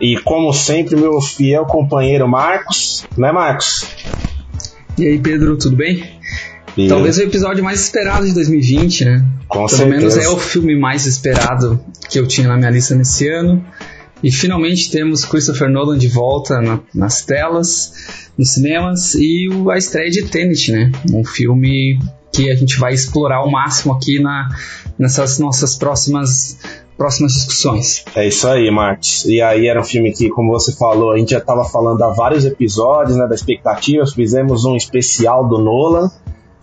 e, como sempre, meu fiel companheiro Marcos. Né, Marcos? E aí, Pedro, tudo bem? E- Talvez o episódio mais esperado de 2020, né? Com Pelo certeza. menos é o filme mais esperado que eu tinha na minha lista nesse ano. E finalmente temos Christopher Nolan de volta na- nas telas, nos cinemas, e o- a estreia de Tenet, né? Um filme que a gente vai explorar ao máximo aqui na, nessas nossas próximas, próximas discussões. É isso aí, Marcos. E aí era um filme que, como você falou, a gente já estava falando há vários episódios, né, da expectativa. Fizemos um especial do Nolan.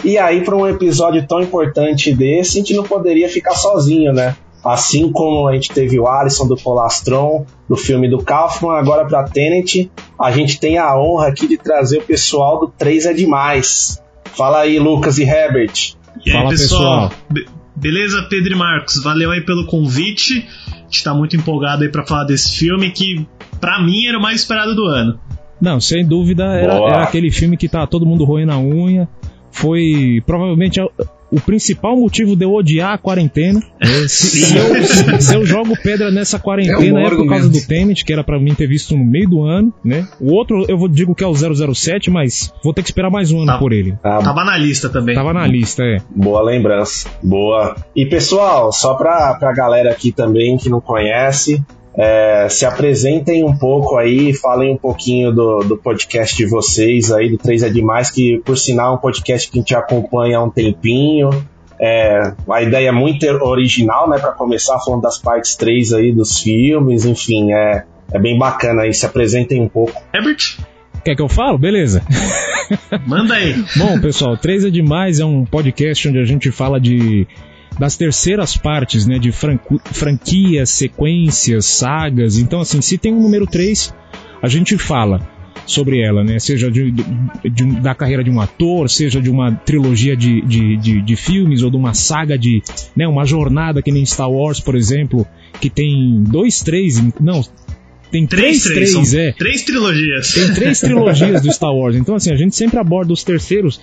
E aí, para um episódio tão importante desse, a gente não poderia ficar sozinho, né? Assim como a gente teve o Alisson do Polastron, do filme do Kaufman, agora para Tenet, a gente tem a honra aqui de trazer o pessoal do 3 é Demais. Fala aí, Lucas e Herbert. E aí, Fala, pessoal? pessoal. Be- beleza, Pedro e Marcos? Valeu aí pelo convite. A gente tá muito empolgado aí pra falar desse filme que, pra mim, era o mais esperado do ano. Não, sem dúvida, era, era aquele filme que tá todo mundo roendo a unha. Foi provavelmente a- o principal motivo de eu odiar a quarentena. É, se, se eu, se- eu jogo pedra nessa É quarentena um é, por causa do Tenet, que era pra mim ter visto no meio do ano, né? O outro eu vou digo que é o 007, mas vou ter que esperar mais um ano Tá. por ele. Ah, Tava na lista também. Tava na lista, é. Boa lembrança. Boa. E pessoal, só pra, pra galera aqui também que não conhece, é, se apresentem um pouco aí, falem um pouquinho do, do podcast de vocês aí, do 3 é Demais, que por sinal é um podcast que a gente acompanha há um tempinho. É, a ideia é muito original, né, pra começar falando das partes 3 aí dos filmes, enfim, é, é bem bacana aí, se apresentem um pouco. Herbert, Quer que eu falo? Beleza. manda aí. Bom, pessoal, 3 é demais é um podcast onde a gente fala de das terceiras partes, né, de franquias, sequências, sagas. Então, assim, se tem um número 3, a gente fala sobre ela, né? Seja de, de um- da carreira de um ator, seja de uma trilogia de, de, de, de filmes ou de uma saga de, né, uma jornada que nem Star Wars, por exemplo, que tem dois, três, não, tem Três, três, três. é. três trilogias. Tem três trilogias do Star Wars. Então, assim, a gente sempre aborda os terceiros.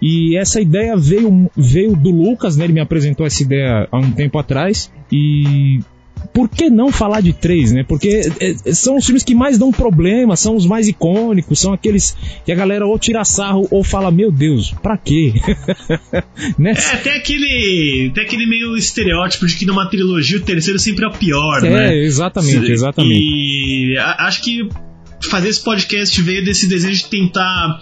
E essa ideia veio, veio do Lucas, né? Ele me apresentou essa ideia há um tempo atrás. E. Por que não falar de três, né? Porque é, são os filmes que mais dão problema, são os mais icônicos, são aqueles que a galera ou tira sarro ou fala, meu Deus, pra quê? né? É, tem aquele, tem aquele meio estereótipo de que numa trilogia o terceiro sempre é o pior, né? É, exatamente, exatamente. E acho que fazer esse podcast veio desse desejo de tentar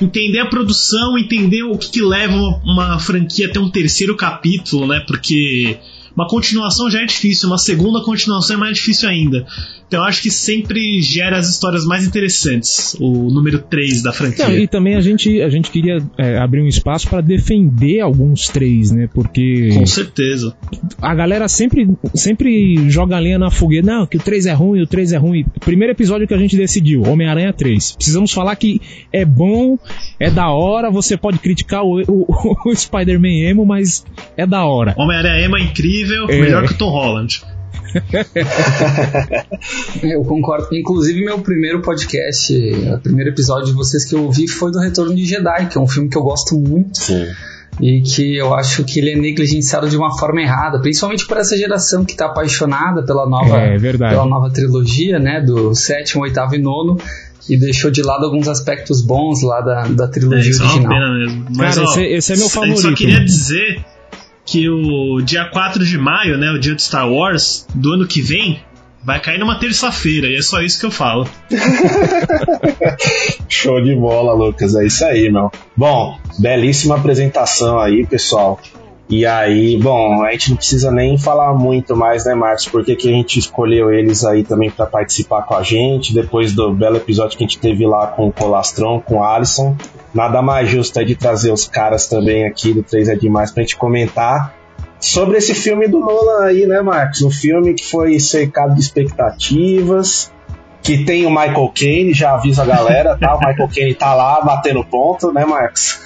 entender a produção, entender o que, que leva uma, uma franquia a ter um terceiro capítulo, né? Porque uma continuação já é difícil, uma segunda continuação é mais difícil ainda. Então eu acho que sempre gera as histórias mais interessantes, o número 3 da franquia. E também a gente, a gente queria é, abrir um espaço para defender alguns três, né? Porque Com certeza. a galera sempre, sempre joga a lenha na fogueira. Não, que o 3 é ruim, o 3 é ruim. Primeiro episódio que a gente decidiu, Homem-Aranha 3. Precisamos falar que é bom, é da hora. Você pode criticar o, o, o Spider-Man emo, mas é da hora. Homem-Aranha Ema é incrível, É. melhor que o Tom Holland. Eu concordo. Inclusive, meu primeiro podcast, o primeiro episódio de vocês que eu ouvi foi do Retorno de Jedi, que é um filme que eu gosto muito Sim. e que eu acho que ele é negligenciado de uma forma errada, principalmente por essa geração que está apaixonada pela nova, É verdade. pela nova trilogia, né, do sétimo, oitavo e nono, e deixou de lado alguns aspectos bons lá da, da É, trilogia isso é uma original. pena mesmo. Mas, Cara, ó, esse- esse é meu A gente só favorito. queria dizer que o dia 4 de maio, né, o dia de Star Wars, do ano que vem, vai cair numa terça-feira, e é só isso que eu falo. Show de bola, Lucas. É isso aí, meu. Bom, belíssima apresentação aí, pessoal. E aí, bom, a gente não precisa nem falar muito mais, né, Marcos? Porque que a gente escolheu eles aí também para participar com a gente, depois do belo episódio que a gente teve lá com o Colastron, com o Alisson. Nada mais justo é de trazer os caras também aqui do 3 é Demais pra gente comentar sobre esse filme do Nolan aí, né, Marcos? Um filme que foi cercado de expectativas, que tem o Michael Caine, já avisa a galera, tá? O Michael Caine tá lá batendo ponto, né, Marcos?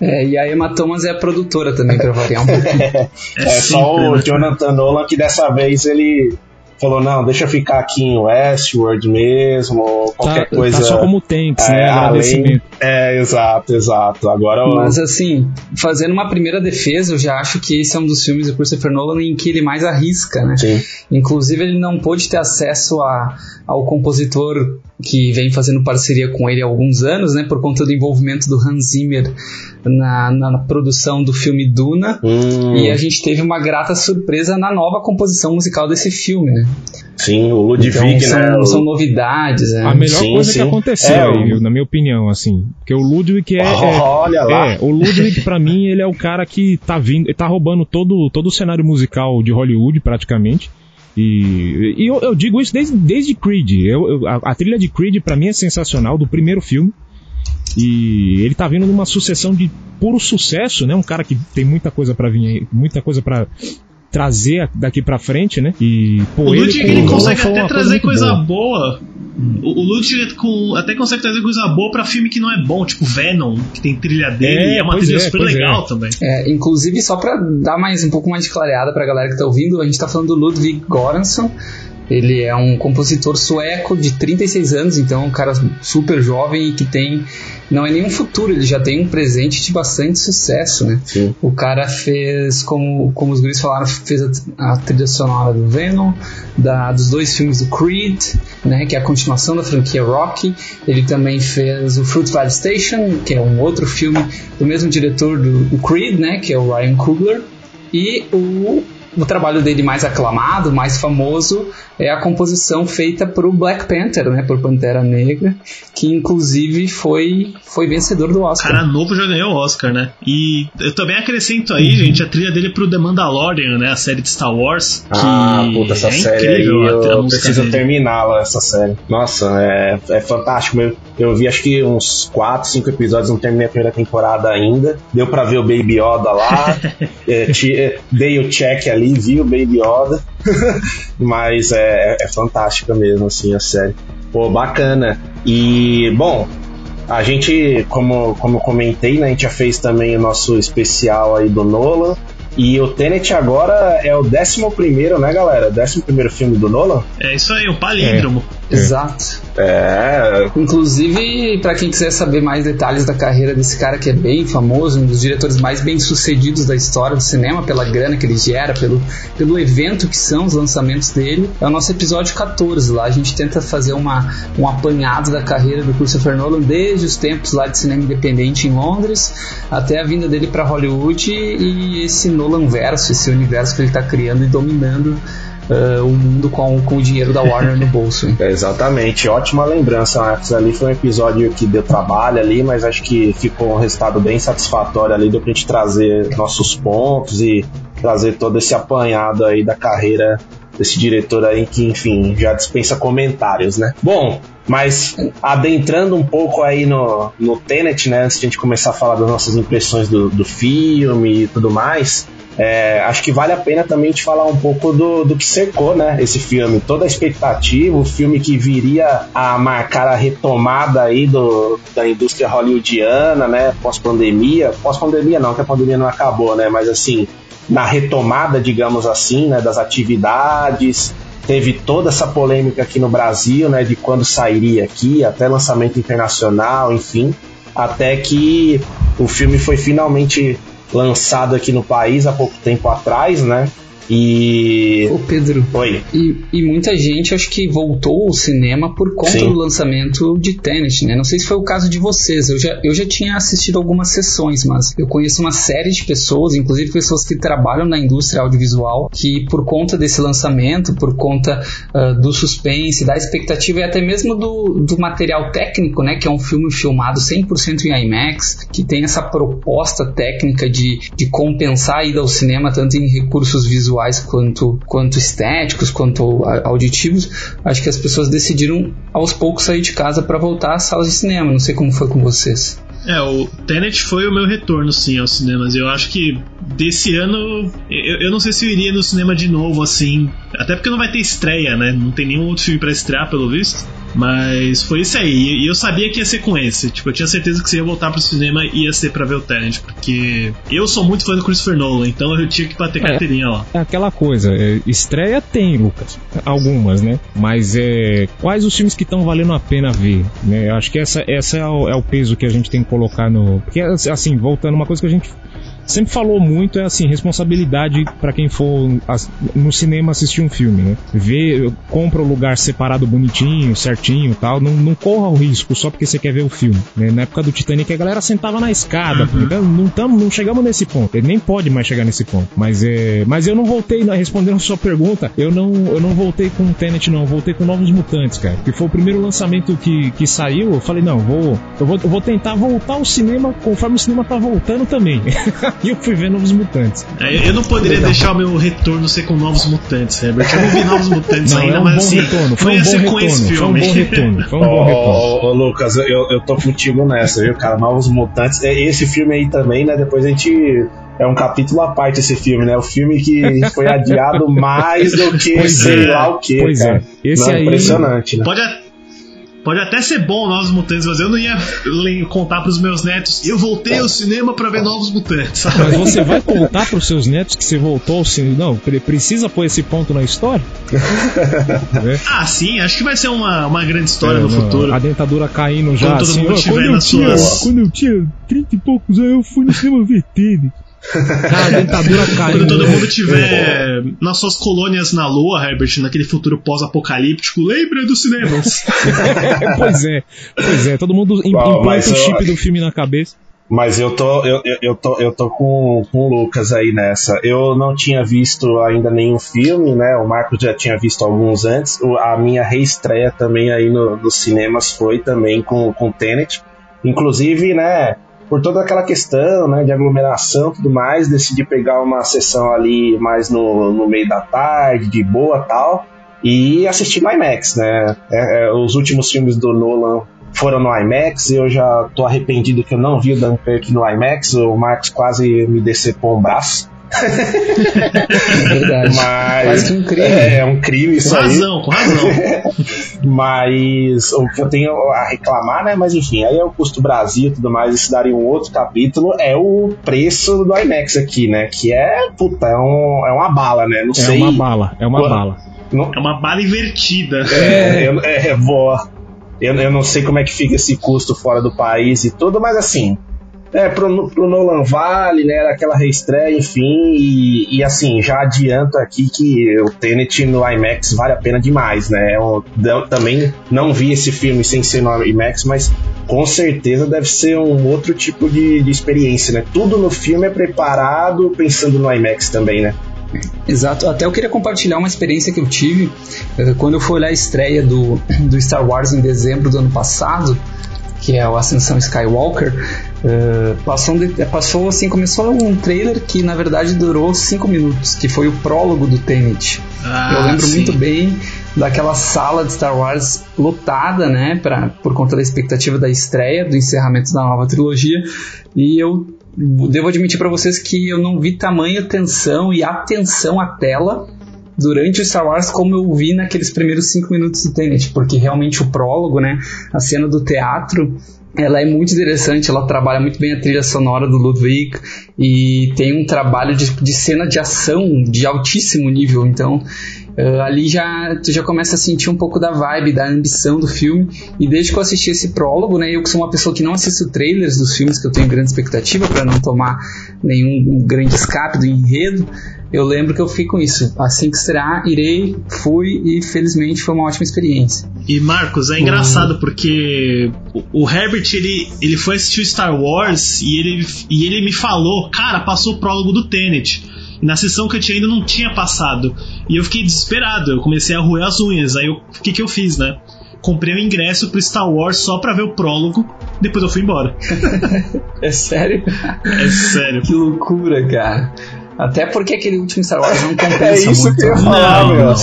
É, e a Emma Thomas é a produtora também, pra variar um pouquinho. é, é só o Jonathan Nolan que dessa vez ele falou, não, deixa eu ficar aqui em Westworld mesmo, qualquer tá, coisa. Tá só como thanks, é, né? além, é, exato, exato. Agora o- Mas assim, fazendo uma primeira defesa, eu já acho que esse é um dos filmes do Christopher Nolan em que ele mais arrisca, né? Sim. Inclusive, ele não pôde ter acesso a, ao compositor que vem fazendo parceria com ele há alguns anos, né? Por conta do envolvimento do Hans Zimmer na, na, na produção do filme Duna. Hum, E a gente teve uma grata surpresa na nova composição musical desse filme, né? sim, o Ludwig, Então, são, né? são novidades, né? A melhor Sim, coisa sim. que aconteceu É, aí, na minha opinião, assim. Porque o Ludwig é. é- Olha lá. É, o Ludwig, pra mim, ele é o cara que tá vindo, ele tá roubando todo, todo o cenário musical de Hollywood, praticamente. E, e eu, eu digo isso desde, desde Creed. Eu, eu- a, a trilha de Creed, pra mim, é sensacional, do primeiro filme. E ele tá vindo numa sucessão de puro sucesso, né? Um cara que tem muita coisa pra vir muita coisa pra trazer daqui pra frente, né? E, pô, O ele, Ludwig ele Nolan consegue até trazer coisa boa. boa. O, o Ludwig com- até consegue trazer coisa boa pra filme que não é bom, tipo Venom, que tem trilha dele, É, e é uma trilha é, super pois legal é. também. É, inclusive, só pra dar mais um pouco mais de clareada pra galera que tá ouvindo, a gente tá falando do Ludwig Göransson. Ele é um compositor sueco de 36 anos, então é um cara super jovem e que tem. Não é nenhum futuro, ele já tem um presente de bastante sucesso, né? Sim. O cara fez, como, como os guris falaram, fez a, a trilha sonora do Venom, da, dos dois filmes do Creed, né, que é a continuação da franquia Rocky. Ele também fez o Fruit Valley Station, que é um outro filme do mesmo diretor do, do Creed, né, que é o Ryan Coogler. E o, o trabalho dele mais aclamado, mais famoso, é a composição feita por o Black Panther, né, por Pantera Negra, que inclusive foi, foi vencedor do Oscar. Cara novo já ganhou o Oscar, né? E eu também acrescento aí, Uhum. gente, a trilha dele pro The Mandalorian, né? A série de Star Wars. Que Ah, puta, essa é série aí incrível a- a eu preciso terminá-la, essa série. Nossa, é, é fantástico. Eu, eu vi acho que uns 4, 5 episódios, não terminei a primeira temporada ainda. Deu pra ver o Baby Yoda lá. é, ti- é, dei o check ali, vi o Baby Yoda. Mas é, é fantástica mesmo, assim, a série. Pô, bacana. E, bom, a gente, como, como eu comentei, né, a gente já fez também o nosso especial aí do Nolan. E o Tenet agora é o 11, né, galera? 11 filme do Nolan? É isso aí, um palíndromo. Exato. É. Inclusive, para quem quiser saber mais detalhes da carreira desse cara que é bem famoso, um dos diretores mais bem sucedidos da história do cinema, pela grana que ele gera, pelo, pelo evento que são os lançamentos dele, é o nosso episódio 14. Lá a gente tenta fazer uma, um apanhado da carreira do Christopher Nolan desde os tempos lá de cinema independente em Londres até a vinda dele para Hollywood e esse Nolan verso, esse universo que ele está criando e dominando. Ah, o mundo com, com o dinheiro da Warner no bolso. exatamente, ótima lembrança, Marcos. Ali foi um episódio que deu trabalho ali, mas acho que ficou um resultado bem satisfatório ali, deu pra gente trazer nossos pontos e trazer todo esse apanhado aí da carreira desse diretor aí que, enfim, já dispensa comentários, né? Bom, mas adentrando um pouco aí no, no Tenet, né, antes de a gente começar a falar das nossas impressões do, do filme e tudo mais, é, acho que vale a pena também te falar um pouco do, do que cercou, né? Esse filme, toda a expectativa, o filme que viria a marcar a retomada aí do, da indústria hollywoodiana, né? Pós-pandemia, pós-pandemia não, que a pandemia não acabou, né? Mas assim, na retomada, digamos assim, né? Das atividades. Teve toda essa polêmica aqui no Brasil, né? De quando sairia aqui, até lançamento internacional, enfim. Até que o filme foi finalmente lançado aqui no país há pouco tempo atrás, né? E. Ô Pedro, Oi. e, e muita gente acho que voltou ao cinema por conta Sim. do lançamento de Tenet, né? Não sei se foi o caso de vocês, eu já, eu já tinha assistido algumas sessões, mas eu conheço uma série de pessoas, inclusive pessoas que trabalham na indústria audiovisual, que por conta desse lançamento, por conta ah, do suspense, da expectativa e até mesmo do, do material técnico, né? Que é um filme filmado 100% em IMAX, que tem essa proposta técnica de, de compensar a ida ao cinema tanto em recursos visuais quanto, quanto estéticos, quanto auditivos, acho que as pessoas decidiram aos poucos sair de casa para voltar às salas de cinema. Não sei como foi com vocês. É, o Tenet foi o meu retorno, sim, aos cinemas. Eu acho que desse ano. Eu, eu não sei se eu iria no cinema de novo, assim. Até porque não vai ter estreia, né? Não tem nenhum outro filme pra estrear, pelo visto. Mas foi isso aí. E eu sabia que ia ser com esse. Tipo, eu tinha certeza que se ia voltar pro cinema ia ser pra ver o Tenet. Porque eu sou muito fã do Christopher Nolan, então eu tinha que bater É. carteirinha lá. É aquela coisa, é, estreia tem, Lucas. Algumas, né? Mas é. Quais os filmes que estão valendo a pena ver? Né? Eu acho que essa, essa é, o, é o peso que a gente tem que colocar no. Porque, assim, voltando, uma coisa que a gente sempre falou muito é assim, responsabilidade pra quem for no cinema assistir um filme, né? Vê, compra o lugar separado bonitinho, certinho e tal. Não, não corra o risco só porque você quer ver o filme. né? Na época do Titanic a galera sentava na escada. Então, não, tamo, não chegamos nesse ponto. Ele nem pode mais chegar nesse ponto. Mas é. Mas eu não voltei, respondendo a sua pergunta, eu não, eu não voltei com o Tenet, não. Eu voltei com Novos Mutantes, cara. Que foi o primeiro lançamento que, que saiu. Eu falei, não, vou, eu vou, eu vou tentar voltar ao cinema conforme o cinema tá voltando também. e eu fui ver Novos Mutantes. É, Eu não poderia deixar o meu retorno ser com Novos Mutantes, Herbert. Eu não vi Novos Mutantes Não, ainda, é um mas bom assim, retorno. Foi um bom ser com esse retorno. Foi um filme. bom retorno. Foi um bom Ô, retorno. ô, Lucas, eu, eu tô contigo nessa, viu, cara? Novos Mutantes. É, Esse filme aí também, né? Depois a gente. É um capítulo à parte esse filme, né? O filme que foi adiado mais do que Pois sei é. lá o que, Pois cara. é. Esse Não, aí- Impressionante, né? Pode, pode até ser bom Novos Mutantes, mas eu não ia contar pros meus netos. Eu voltei ao cinema pra ver Novos Mutantes. sabe? Mas você vai contar pros seus netos que você voltou ao cinema? Não, pre- precisa pôr esse ponto na história? É. Ah, sim, acho que vai ser uma, uma grande história É, no não, futuro. A dentadura caindo já. Quando todo assim, mundo ó, quando, eu tinha, suas- quando eu tinha 30 e poucos anos, eu fui no cinema ver Tenet. Cara, a dentadura caindo. Quando todo mundo tiver nas suas colônias na Lua, Herbert, naquele futuro pós-apocalíptico, lembra dos cinemas. pois é, pois é. Todo mundo Uau, implanta o eu- chip do filme na cabeça. Mas eu tô, eu, eu, eu tô, eu tô com, com o Lucas aí nessa. Eu não tinha visto ainda nenhum filme, né? O Marcos já tinha visto alguns antes. O- A minha reestreia também aí no, nos cinemas foi também com, com Tenet. Inclusive, né? Por toda aquela questão, né? De aglomeração tudo mais, decidi pegar uma sessão ali mais no, no meio da tarde, de boa tal. E assistir no IMAX, né? É, é, os últimos filmes do Nolan foram no IMAX. Eu já tô arrependido que eu não vi o Dunkirk no IMAX. O Marcos quase me decepou um braço. É verdade. Mas que um crime. É, é um crime isso com aí. razão, com razão. Mas o que eu tenho a reclamar, né? Mas enfim, aí é o custo Brasil e tudo mais, isso daria um outro capítulo. É o preço do IMAX aqui, né? Que é, puta, é, um, é uma bala, né? Não É sei. uma bala, é uma Quando- bala. Não, É uma bala invertida. é, eu, é, boa. Eu, eu não sei como é que fica esse custo fora do país e tudo, mas assim, é, pro, pro Nolan Vale, né, era aquela reestreia, enfim, e, e assim, já adianto aqui que o Tenet no IMAX vale a pena demais, né, eu, eu também não vi esse filme sem ser no IMAX, mas com certeza deve ser um outro tipo de, de experiência, né, tudo no filme é preparado pensando no IMAX também, né. Exato, até eu queria compartilhar uma experiência que eu tive eh, quando eu fui olhar a estreia do, do Star Wars em dezembro do ano passado, que é o Ascensão Skywalker. Eh, passou, de- passou assim, começou um trailer que na verdade durou 5 minutos, que foi o prólogo do Tenet. Ah, eu lembro sim. muito bem daquela sala de Star Wars lotada, né, pra, por conta da expectativa da estreia, do encerramento da nova trilogia, e eu devo admitir pra vocês que eu não vi tamanha tensão e atenção à tela durante o Star Wars como eu vi naqueles primeiros cinco minutos do Tenet, porque realmente o prólogo, né, a cena do teatro, ela é muito interessante, ela trabalha muito bem a trilha sonora do Ludwig e tem um trabalho de, de cena de ação de altíssimo nível, então Uh, ali já tu já começa a sentir um pouco da vibe, da ambição do filme. E desde que eu assisti esse prólogo, né, eu que sou uma pessoa que não assisto trailers dos filmes, que eu tenho grande expectativa para não tomar nenhum um grande escape do enredo, eu lembro que eu fiquei com isso. Assim que será, irei, fui e felizmente foi uma ótima experiência. E Marcos, é engraçado porque o, o Herbert ele, ele foi assistir Star Wars e ele, e ele me falou, cara, passou o prólogo do Tenet. Na sessão que eu tinha ainda não tinha passado. E eu fiquei desesperado, eu comecei a roer as unhas. Aí o que, que eu fiz, né? Comprei o ingresso pro Star Wars só pra ver o prólogo, depois eu fui embora. É sério? É sério. Que loucura, cara. Até porque aquele último Star Wars não compensa É isso muito. que eu ia falar, Não, meu. não.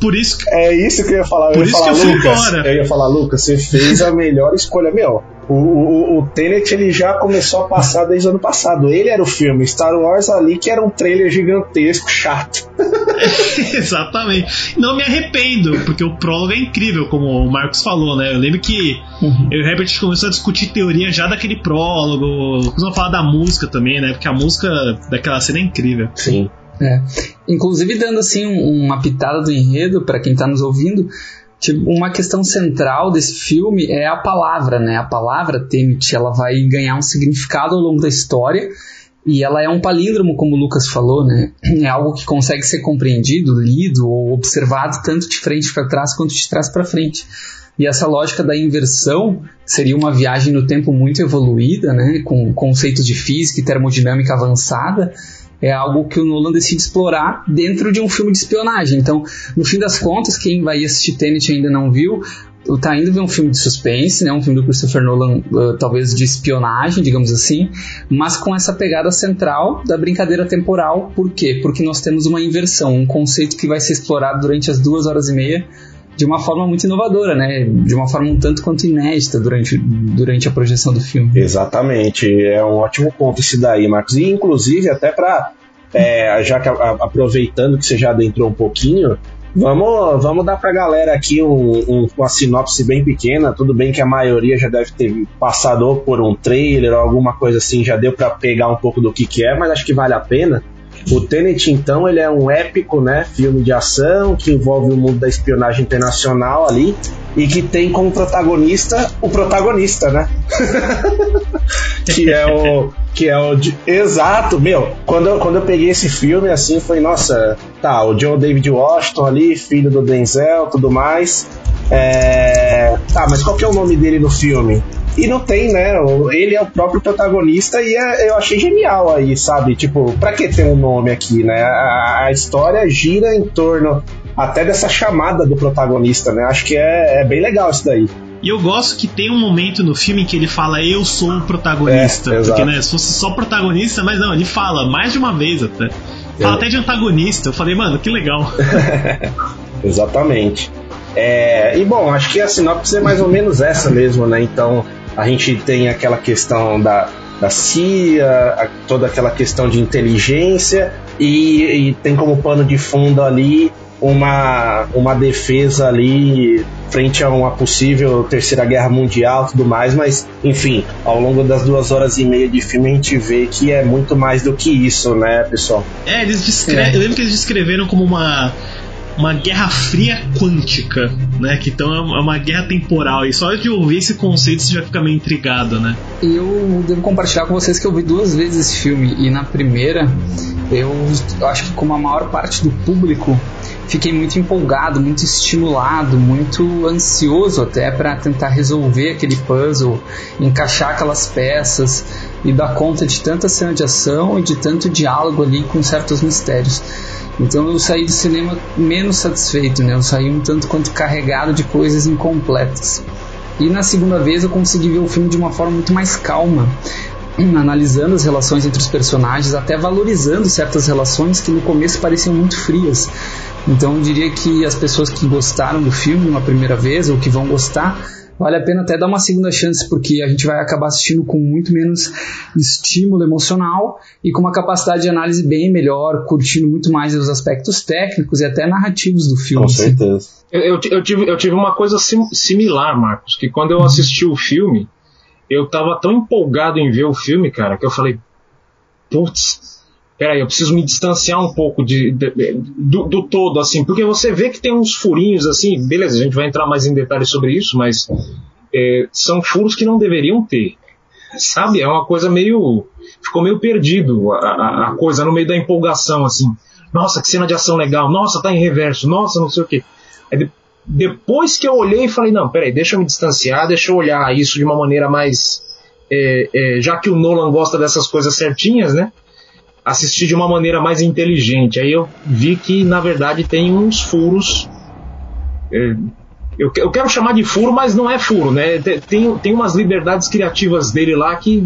Por isso que. É isso que eu ia falar. Eu Por ia isso falar, que eu fui Lucas. embora. Eu ia falar, Lucas, você fez a melhor escolha, meu. O, o, o Tenet ele já começou a passar desde o ano passado. Ele era o filme. Star Wars ali que era um trailer gigantesco, chato. Exatamente. Não me arrependo, porque o prólogo é incrível, como o Marcos falou, né? Eu lembro que Uhum. eu e o Herbert começou a discutir teoria já daquele prólogo. Começamos a falar da música também, né? Porque a música daquela cena é incrível. Sim. É. Inclusive dando assim um- uma pitada do enredo para quem tá nos ouvindo, tipo, uma questão central desse filme é a palavra, né? A palavra Tenet, ela vai ganhar um significado ao longo da história e ela é um palíndromo, como o Lucas falou, né? É algo que consegue ser compreendido, lido ou observado tanto de frente para trás quanto de trás para frente. E essa lógica da inversão seria uma viagem no tempo muito evoluída, né? Com conceitos de física e termodinâmica avançada é algo que o Nolan decide explorar dentro de um filme de espionagem. Então, no fim das contas, quem vai assistir Tenet ainda não viu, tá indo ver um filme de suspense, né, um filme do Christopher Nolan, uh, talvez de espionagem, digamos assim, mas com essa pegada central da brincadeira temporal. Por quê? Porque nós temos uma inversão, um conceito que vai ser explorado durante as duas horas e meia de uma forma muito inovadora, né? De uma forma um tanto quanto inédita durante, durante a projeção do filme. Exatamente, é um ótimo ponto esse daí, Marcos. E inclusive, até para. já que a- aproveitando que você já adentrou um pouquinho, vamos, vamos dar pra galera aqui um- um- uma sinopse bem pequena. Tudo bem que a maioria já deve ter passado por um trailer ou alguma coisa assim, já deu pra pegar um pouco do que, que é, mas acho que vale a pena. O Tenet, então, ele é um épico, né, filme de ação que envolve o mundo da espionagem internacional ali e que tem como protagonista o protagonista, né? que é o que é o exato, meu. Quando eu, quando eu peguei esse filme assim, foi nossa, tá, o John David Washington ali, filho do Denzel, tudo mais. É, tá, mas qual que é o nome dele no filme? E não tem, né? Ele é o próprio protagonista e é- eu achei genial aí, sabe? Tipo, pra que ter um nome aqui, né? A, a história gira em torno até dessa chamada do protagonista, né? Acho que é, é bem legal isso daí. E eu gosto que tem um momento no filme que ele fala eu sou o protagonista. É, porque, né, se fosse só protagonista, mas não, ele fala mais de uma vez até. Fala É. até de antagonista. Eu falei, mano, que legal. Exatamente. É, e bom, acho que a sinopse é mais ou menos essa mesmo, né? Então a gente tem aquela questão da, da CIA, a- toda aquela questão de inteligência e, e tem como pano de fundo ali uma, uma defesa ali frente a uma possível terceira guerra mundial e tudo mais, mas enfim, ao longo das duas horas e meia de filme a gente vê que é muito mais do que isso, né, pessoal? É, eles descre... É. Eu lembro que eles descreveram como uma uma guerra fria quântica, né? Que então é uma- é uma guerra temporal. E só de ouvir esse conceito você já fica meio intrigado, né? Eu devo compartilhar com vocês que eu vi duas vezes esse filme e na primeira eu acho que como a maior parte do público fiquei muito empolgado, muito estimulado, muito ansioso até para tentar resolver aquele puzzle, encaixar aquelas peças e dar conta de tanta cena de ação e de tanto diálogo ali com certos mistérios. Então eu saí do cinema menos satisfeito, né? Eu saí um tanto quanto carregado de coisas incompletas. E na segunda vez eu consegui ver o filme de uma forma muito mais calma, analisando as relações entre os personagens, até valorizando certas relações que no começo pareciam muito frias. Então eu diria que as pessoas que gostaram do filme uma primeira vez ou que vão gostar, vale a pena até dar uma segunda chance, porque a gente vai acabar assistindo com muito menos estímulo emocional e com uma capacidade de análise bem melhor, curtindo muito mais os aspectos técnicos e até narrativos do filme. Com assim. certeza. Eu, eu, eu tive, eu tive uma coisa sim- similar, Marcos, que quando eu assisti o filme, eu tava tão empolgado em ver o filme, cara, que eu falei, putz, peraí, eu preciso me distanciar um pouco de, de- de- do, do todo, assim, porque você vê que tem uns furinhos, assim, beleza, a gente vai entrar mais em detalhes sobre isso, mas é, são furos que não deveriam ter. sabe? É uma coisa meio. Ficou meio perdido a, a, a coisa no meio da empolgação, assim. Nossa, que cena de ação legal. Nossa, tá em reverso. Nossa, não sei o quê. Aí, de- depois que eu olhei e falei, não, peraí, deixa eu me distanciar, deixa eu olhar isso de uma maneira mais. é, é, já que o Nolan gosta dessas coisas certinhas, né? Assistir de uma maneira mais inteligente. Aí eu vi que, na verdade, tem uns furos. é, eu, eu quero chamar de furo, mas não é furo, né? Te- Tem, tem umas liberdades criativas dele lá que,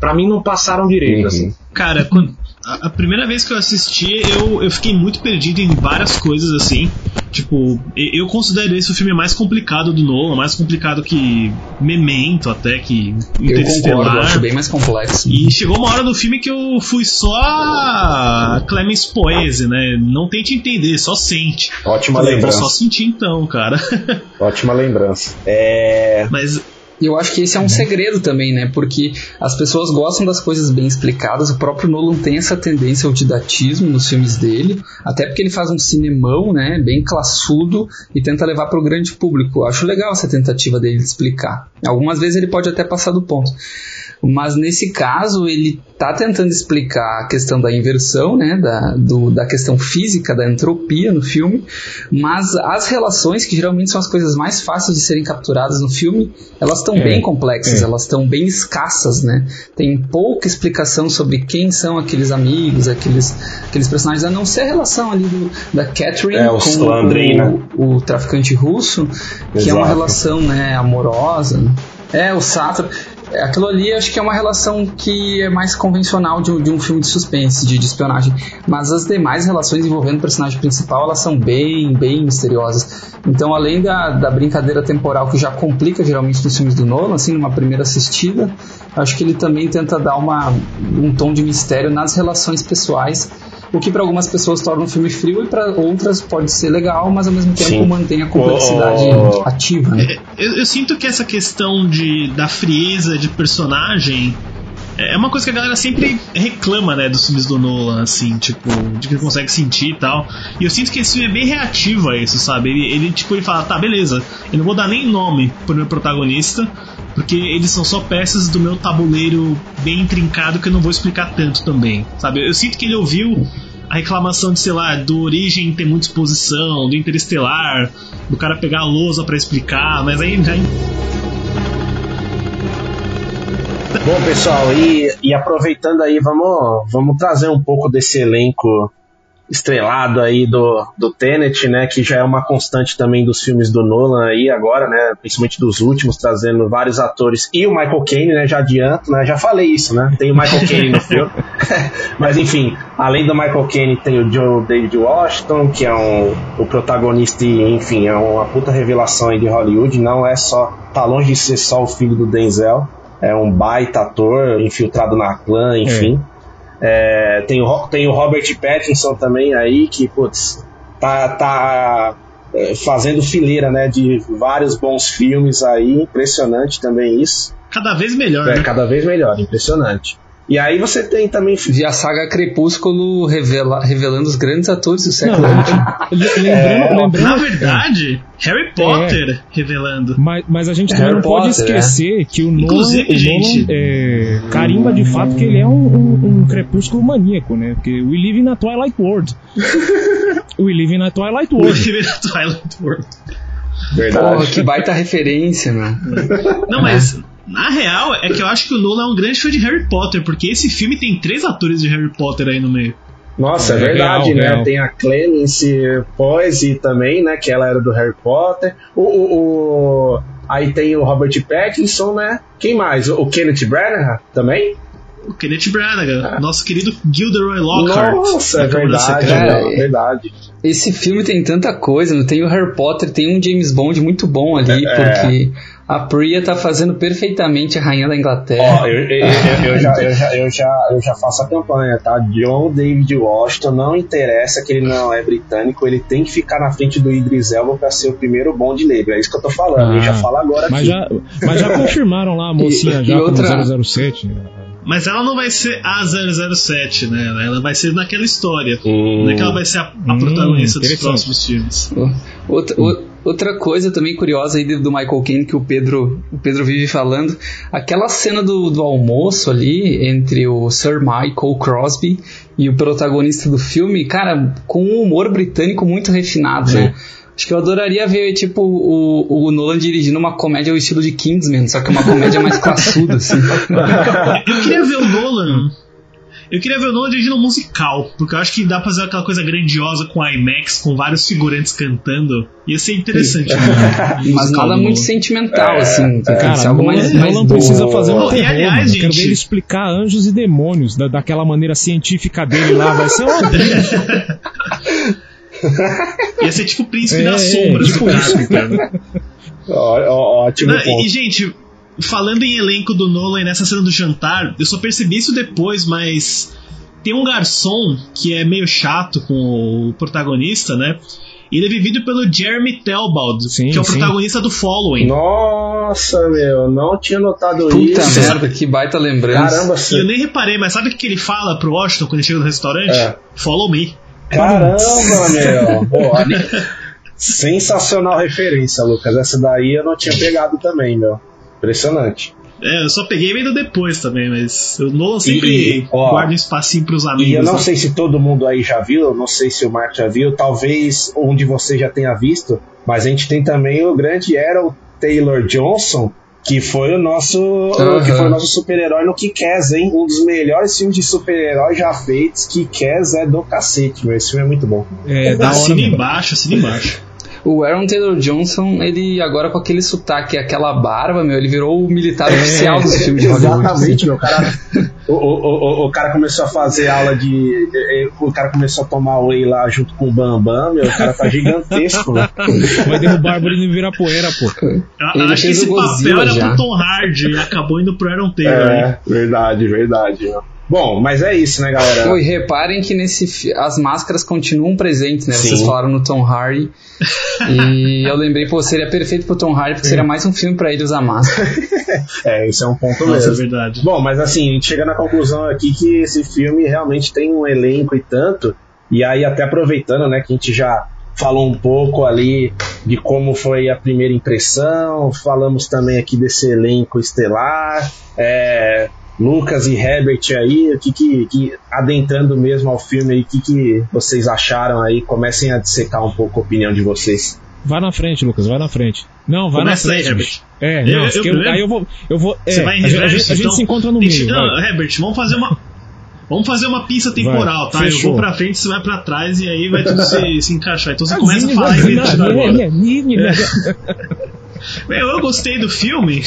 pra mim, não passaram direito, Uhum. assim. Cara, quando- a, a primeira vez que eu assisti, eu, eu fiquei muito perdido em várias coisas assim. Tipo, e- eu considero esse o filme mais complicado do Nolan, mais complicado que Memento, até que Eu concordo, Interestelar. eu acho bem mais complexo. E chegou uma hora do filme que eu fui só a Clemens Poese, né? Não tente entender, só sente. Ótima Falei, vou lembrança. só sentir então, cara. Ótima lembrança. É. Mas E eu acho que esse é um segredo também, né? Porque as pessoas gostam das coisas bem explicadas. O próprio Nolan tem essa tendência ao didatismo nos filmes dele, até porque ele faz um cinemão, né? Bem classudo e tenta levar para o grande público. Eu acho legal essa tentativa dele de explicar. Algumas vezes ele pode até passar do ponto. Mas nesse caso, ele tá tentando explicar a questão da inversão, né? Da, do- da questão física, da entropia no filme. Mas as relações, que geralmente são as coisas mais fáceis de serem capturadas no filme, elas estão É, bem complexas, é. elas estão bem escassas, né? Tem pouca explicação sobre quem são aqueles amigos, aqueles, aqueles personagens, a não ser a relação ali do, da Catherine É, o com Slandrin, né? o, o traficante russo, que é uma Exato. relação né, amorosa. É, o Sato. É, Aquilo ali acho que é uma relação que é mais convencional de, de um filme de suspense, de, de espionagem. Mas as demais relações envolvendo o personagem principal, elas são bem, bem misteriosas. Então, além da, da brincadeira temporal que já complica geralmente nos filmes do Nolan, assim, numa primeira assistida, acho que ele também tenta dar uma, um tom de mistério nas relações pessoais. O que para algumas pessoas torna o filme frio e para outras pode ser legal, mas ao mesmo tempo Sim. mantém a complexidade Oh. ativa. Né? eu, eu sinto que essa questão de, da frieza de personagem é uma coisa que a galera sempre reclama, né, dos filmes do Nolan, assim, tipo, de que consegue sentir e tal. E eu sinto que esse filme é bem reativo a isso, sabe? Ele, ele, tipo, ele fala, tá, beleza, eu não vou dar nem nome pro meu protagonista, porque eles são só peças do meu tabuleiro bem intrincado que eu não vou explicar tanto também, sabe? Eu sinto que ele ouviu a reclamação de, sei lá, do Origem ter muita exposição, do Interestelar, do cara pegar a lousa pra explicar, mas aí já Bom, pessoal, e, e aproveitando aí, vamos, vamos trazer um pouco desse elenco estrelado aí do, do Tenet, né, que já é uma constante também dos filmes do Nolan aí agora, né, principalmente dos últimos, trazendo vários atores e o Michael Caine, né, já adianto, né, já falei isso, né, tem o Michael Caine no filme, mas enfim, além do Michael Caine tem o Joe David Washington, que é um, o protagonista e, enfim, é uma puta revelação aí de Hollywood, não é só, tá longe de ser só o filho do Denzel, é um baita ator, infiltrado na clã, enfim. É, tem, o, tem o Robert Pattinson também aí, que, putz, tá, tá é, fazendo fileira, né, de vários bons filmes aí, impressionante também isso. cada vez melhor, É, né? cada vez melhor, impressionante. E aí você tem também E a saga Crepúsculo revela, revelando os grandes atores do século XX. le- É, lembrando, lembrando Na verdade, Harry Potter revelando. Mas, mas a gente também Harry não pode Potter, esquecer que o Nolan, Inclusive, o gente- Nolan é, carimba de fato que ele é um, um, um crepúsculo maníaco, né? Porque we live in a Twilight World. we live in a Twilight World. filme da Twilight World. verdade. Porra, que baita referência, meu. Não, mas na real é que eu acho que o Nolan é um grande fã de Harry Potter, porque esse filme tem três atores de Harry Potter aí no meio. Nossa, é É, verdade, real, né? real. Tem a Clemence Poise também, né? Que ela era do Harry Potter. O, o- o- aí tem o Robert Pattinson, né? Quem mais? O, o Kenneth Branagh também? O Kenneth Branagh, nosso querido Gilderoy Lockhart. Nossa, é verdade. É, é verdade. Esse filme tem tanta coisa, não tem o Harry Potter, tem um James Bond muito bom ali, É. porque a Priya tá fazendo perfeitamente a rainha da Inglaterra. Ó, eu, eu- eu- eu já, eu, já, eu, já, eu já faço a campanha, tá? John David Washington, não interessa que ele não é britânico, ele tem que ficar na frente do Idris Elba pra ser o primeiro Bond negro. É isso que eu tô falando. Ah, eu já falo agora Mas aqui. já, mas já confirmaram lá a mocinha E- já e outra- como 007. Mas ela não vai ser a 007, né? Ela vai ser naquela história. Hum. Não é que ela vai ser a, a Hum, protagonista dos interessante. próximos filmes. Outra, o- Outra coisa também curiosa aí do Michael Caine que o Pedro, o Pedro vive falando, aquela cena do, do almoço ali entre o Sir Michael Crosby e o protagonista do filme, cara, com um humor britânico muito refinado, né? Acho que eu adoraria ver, tipo, o, o Nolan dirigindo uma comédia ao estilo de Kingsman, só que uma comédia mais classuda, assim. Eu queria ver o Nolan. Eu queria ver o Nolan dirigindo um musical, porque eu acho que dá pra fazer aquela coisa grandiosa com IMAX, com vários figurantes cantando. Ia ser interessante. né? Mas nada do muito sentimental, assim. Tem Cara, algo mais, mais Nolan precisa fazer um E, terror, aliás, mano. Quero ver gente- ele explicar anjos e demônios da, daquela maneira científica dele lá. Vai ser uma Ia ser tipo o príncipe É, das sombras tipo do isso. Carpenter. Ó, ó, ótimo Não, ponto. e, gente, falando em elenco do Nolan nessa cena do jantar, eu só percebi isso depois, mas tem um garçom que é meio chato com o protagonista, né? Ele é vivido pelo Jeremy Telbald, Sim, que é o sim. protagonista do Following. Nossa, meu, não tinha notado Puta isso. merda, que baita lembrança. Caramba, E eu nem reparei, mas sabe o que ele fala pro Washington quando ele chega no restaurante? É. Follow me. Caramba, meu. Pô, ali- Sensacional referência, Lucas. Essa daí eu não tinha pegado também, meu. Impressionante. É, eu só peguei meio depois também, mas o Nolan sempre E, ó, guarda um espacinho pros amigos. E eu não né? sei se todo mundo aí já viu, eu não sei se o Mark já viu, talvez um de vocês já tenha visto, mas a gente tem também o grande Errol Taylor Johnson, que foi o nosso, Aham. que foi o nosso super-herói no Kick-Ass, hein? Um dos melhores filmes de super-herói já feitos. Kick-Ass é do cacete, meu. Esse filme é muito bom. É, da hora Assina embaixo, assina embaixo. O Aaron Taylor Johnson, ele agora com aquele sotaque, aquela barba, meu, ele virou o militar oficial dos filmes de Hollywood. Exatamente, meu. O cara, o, o, o, o cara começou a fazer aula de. eh, O cara começou a tomar whey lá junto com o Bambam, meu. O cara tá gigantesco, meu. Vai derrubar a árvore e virar poeira, pô. Ele acho que esse o papel era já. pro Tom Hardy e acabou indo pro Aaron Taylor. né? É, verdade, verdade. meu. Bom, mas é isso, né, galera? E reparem que nesse as máscaras continuam presentes, né? Vocês Sim. falaram no Tom Hardy. E eu lembrei, pô, seria perfeito pro Tom Hardy, porque seria mais um filme pra ele usar máscara. É, isso é um ponto Nossa, é mesmo. verdade. Bom, mas assim, a gente chega na conclusão aqui que esse filme realmente tem um elenco e tanto. E aí, até aproveitando, né, que a gente já falou um pouco ali de como foi a primeira impressão, falamos também aqui desse elenco estelar, é, Lucas e Herbert aí, o que, que, que- adentrando mesmo ao filme aí, o que, que vocês acharam aí? Comecem a dissecar um pouco a opinião de vocês. Vai na frente, Lucas, vai na frente. Não, vai Começa na aí, frente. Herbert. bicho. É, Eu- não, eu eu- primeiro? aí eu vou. Eu vou é, Você vai em a, gente- a reverso, gente, a gente então? se encontra no meio. não, vai. Herbert, vamos fazer uma. Vamos fazer uma pista temporal, tá? Eu fechou. vou pra frente, você vai pra trás e aí vai tudo se, se encaixar. Então você Ah, começa a falar vai, Eu, gostei do filme.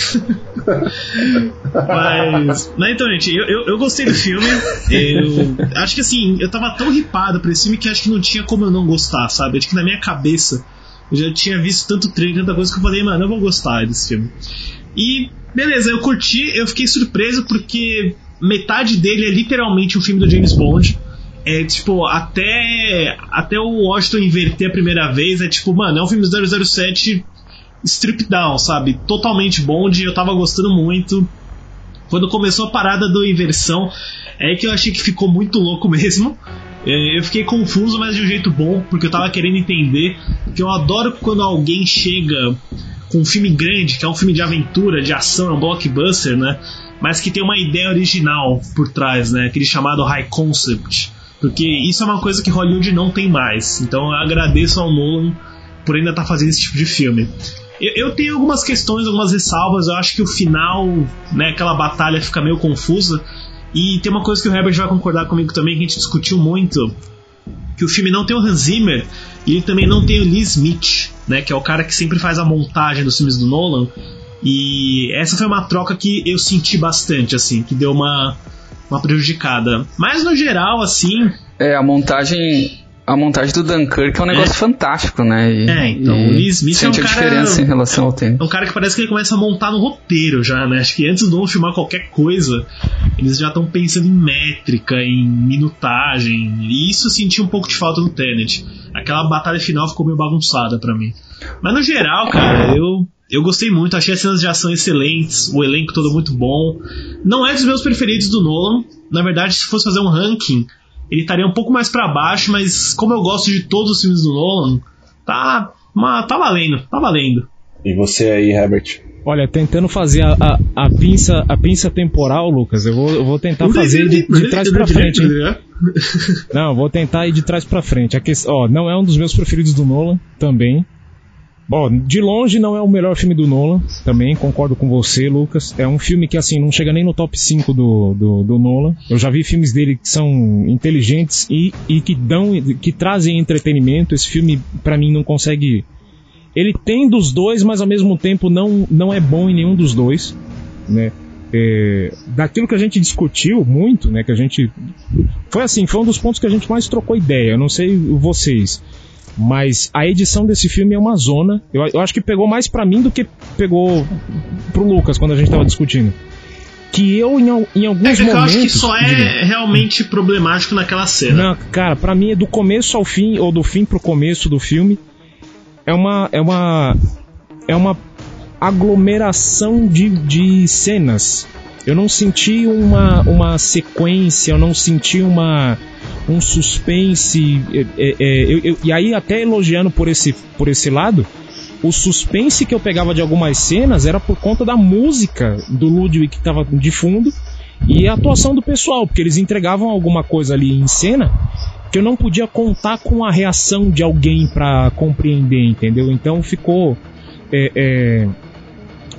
Mas. Não, então, gente, eu, eu, eu gostei do filme. Eu acho que assim, eu tava tão ripado pra esse filme que acho que não tinha como eu não gostar, sabe? Acho que na minha cabeça eu já tinha visto tanto trailer, tanta coisa que eu falei, mano, eu vou gostar desse filme. E beleza, eu curti, eu fiquei surpreso porque metade dele é literalmente um filme do James Bond. É tipo, até, até o Washington inverter a primeira vez, é tipo, mano, é um filme 007 strip down, sabe? Totalmente Bond, eu tava gostando muito. Quando começou a parada da inversão, é que eu achei que ficou muito louco mesmo. É, Eu fiquei confuso, mas de um jeito bom, porque eu tava querendo entender. Que eu adoro quando alguém chega com um filme grande, que é um filme de aventura, de ação, é um blockbuster, né? Mas que tem uma ideia original por trás, né? Aquele chamado high concept. Porque isso é uma coisa que Hollywood não tem mais. Então eu agradeço ao Nolan por ainda estar fazendo esse tipo de filme. Eu, eu tenho algumas questões, algumas ressalvas. Eu acho que o final, né, aquela batalha fica meio confusa. E tem uma coisa que o Herbert vai concordar comigo também, que a gente discutiu muito. Que o filme não tem o Hans Zimmer e ele também não tem o Lee Smith, né, que é o cara que sempre faz a montagem dos filmes do Nolan. E essa foi uma troca que eu senti bastante, assim, que deu uma, uma prejudicada. Mas no geral, assim, É, a montagem. A montagem do Dunkirk é um negócio fantástico, né? E, É, então, o Lee Smith sente é um a cara- diferença em relação ao tempo. É um cara que parece que ele começa a montar no roteiro já, né? Acho que antes de filmar qualquer coisa, eles já estão pensando em métrica, em minutagem. E isso eu senti um pouco de falta no Tenet. Aquela batalha final ficou meio bagunçada pra mim. Mas no geral, cara, eu, eu gostei muito. Achei as cenas de ação excelentes, o elenco todo muito bom. Não é dos meus preferidos do Nolan. Na verdade, se fosse fazer um ranking, ele estaria um pouco mais pra baixo, mas como eu gosto de todos os filmes do Nolan, tá Mas tá valendo, tá valendo. E você aí, Herbert? Olha, tentando fazer a, a, a pinça, a pinça temporal, Lucas, eu vou, eu vou tentar fazer de, de trás pra frente. hein? Não, eu vou tentar ir de trás pra frente. A que, ó, não é um dos meus preferidos do Nolan, também. Bom, de longe não é o melhor filme do Nolan, também concordo com você, Lucas. É um filme que, assim, não chega nem no top 5 do, do, do Nolan. Eu já vi filmes dele que são inteligentes e, e que dão, que trazem entretenimento. Esse filme, pra mim, não consegue. Ele tem dos dois, mas ao mesmo tempo não, não é bom em nenhum dos dois, né? É, daquilo que a gente discutiu muito, né? Que a gente foi assim, foi um dos pontos que a gente mais trocou ideia. Eu não sei vocês, mas a edição desse filme é uma zona. Eu, eu acho que pegou mais pra mim do que pegou pro Lucas quando a gente tava discutindo. Que eu, em, em alguns É que eu momentos. acho que só é Diga. realmente problemático naquela cena. Não, cara, pra mim é do começo ao fim, ou do fim pro começo do filme. É uma. É uma. É uma aglomeração de, de cenas. Eu não senti uma, uma sequência, eu não senti uma, um suspense. é, é, é, eu- eu- e aí, até elogiando por esse, por esse lado, o suspense que eu pegava de algumas cenas era por conta da música do Ludwig que estava de fundo e a atuação do pessoal, porque eles entregavam alguma coisa ali em cena que eu não podia contar com a reação de alguém para compreender, entendeu? Então ficou. É, é,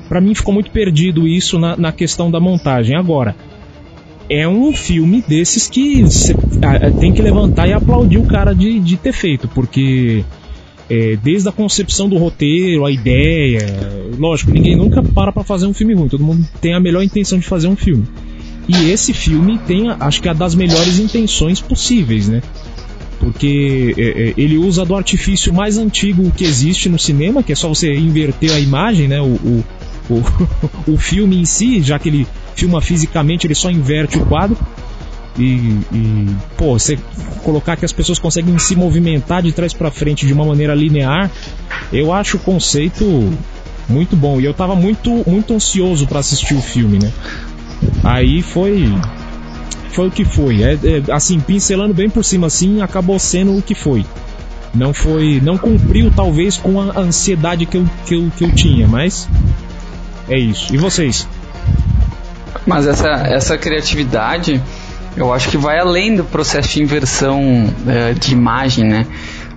para mim ficou muito perdido isso na, na questão da montagem. Agora, é um filme desses que cê, ah, tem que levantar e aplaudir o cara de, de ter feito, porque é, desde a concepção do roteiro, a ideia, lógico, ninguém nunca para pra fazer um filme ruim, todo mundo tem a melhor intenção de fazer um filme. E esse filme tem, a- acho que, a das melhores intenções possíveis, né? Porque é, é, ele usa do artifício mais antigo que existe no cinema, que é só você inverter a imagem, né? O, o, o, o filme em si, já que ele filma fisicamente, ele só inverte o quadro. E, e, pô, você colocar que as pessoas conseguem se movimentar de trás pra frente de uma maneira linear, eu acho o conceito muito bom. E eu tava muito, muito ansioso pra assistir o filme, né? Aí foi foi o que foi. É, é, assim, pincelando bem por cima assim, acabou sendo o que foi. Não foi, não cumpriu talvez com a ansiedade que eu, que eu, que eu tinha, mas é isso. E vocês? Mas essa, essa criatividade, eu acho que vai além do processo de inversão eh, de imagem, né?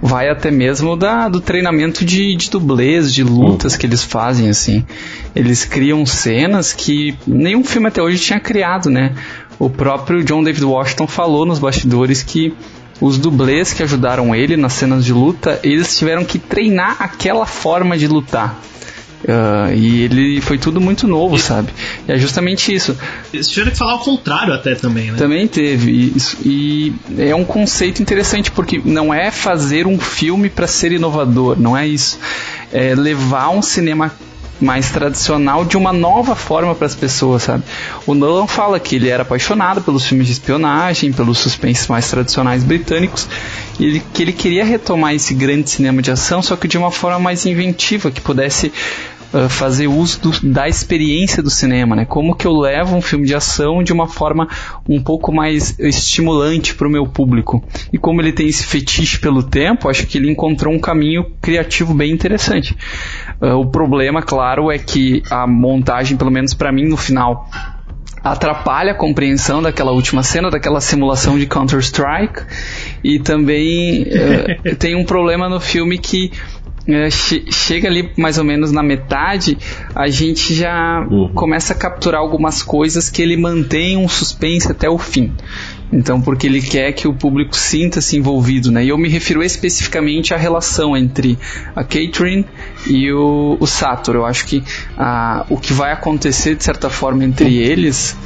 Vai até mesmo da, do treinamento de, de dublês, de lutas que eles fazem, assim. Eles criam cenas que nenhum filme até hoje tinha criado, né? O próprio John David Washington falou nos bastidores que os dublês que ajudaram ele nas cenas de luta, eles tiveram que treinar aquela forma de lutar. Ah, e ele foi tudo muito novo, sabe? E é justamente isso. Eles tiveram que falar o contrário até também, né? Também teve. E, isso- e é um conceito interessante, porque não é fazer um filme para ser inovador, não é isso. É levar um cinema mais tradicional de uma nova forma para as pessoas, sabe? O Nolan fala que ele era apaixonado pelos filmes de espionagem, pelos suspenses mais tradicionais britânicos, e ele, que ele queria retomar esse grande cinema de ação, só que de uma forma mais inventiva, que pudesse uh, fazer uso do- da experiência do cinema, né? Como que eu levo um filme de ação de uma forma um pouco mais estimulante para o meu público. E como ele tem esse fetiche pelo tempo, acho que ele encontrou um caminho criativo bem interessante. Uh, o problema, claro, é que a montagem, pelo menos para mim, no final, atrapalha a compreensão daquela última cena, daquela simulação de Counter-Strike. E também eh, tem um problema no filme que eh, che- chega ali mais ou menos na metade, a gente já começa a capturar algumas coisas que ele mantém um suspense até o fim. Então, porque ele quer que o público sinta-se envolvido, né? E eu me refiro especificamente à relação entre a Catherine e o, o Sator. Eu acho que ah, o que vai acontecer, de certa forma, entre eles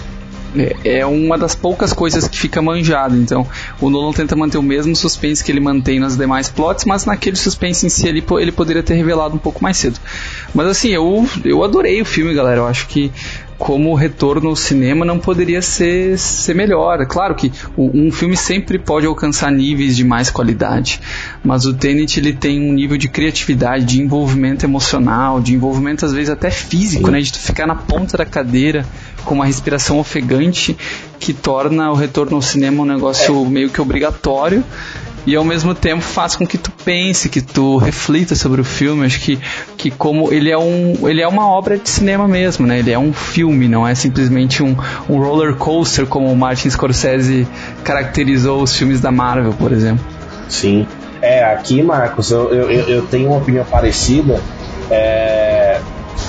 é- é uma das poucas coisas que fica manjado. Então, o Nolan tenta manter o mesmo suspense que ele mantém nas demais plots, mas naquele suspense em si ele, ele poderia ter revelado um pouco mais cedo. Mas assim, eu, eu adorei o filme, galera. Eu acho que como retorno ao cinema não poderia ser, ser melhor. É claro que o- um filme sempre pode alcançar níveis de mais qualidade, mas o Tenet ele tem um nível de criatividade, de envolvimento emocional, de envolvimento às vezes até físico, né, de tu ficar na ponta da cadeira com uma respiração ofegante que torna o retorno ao cinema um negócio meio que obrigatório e ao mesmo tempo faz com que tu pense, que tu reflita sobre o filme. Acho que, que como ele é um ele é uma obra de cinema mesmo, né? Ele é um filme, não é simplesmente um, um roller coaster como o Martin Scorsese caracterizou os filmes da Marvel, por exemplo. Sim. É, aqui, Marcos, eu, eu, eu tenho uma opinião parecida. É,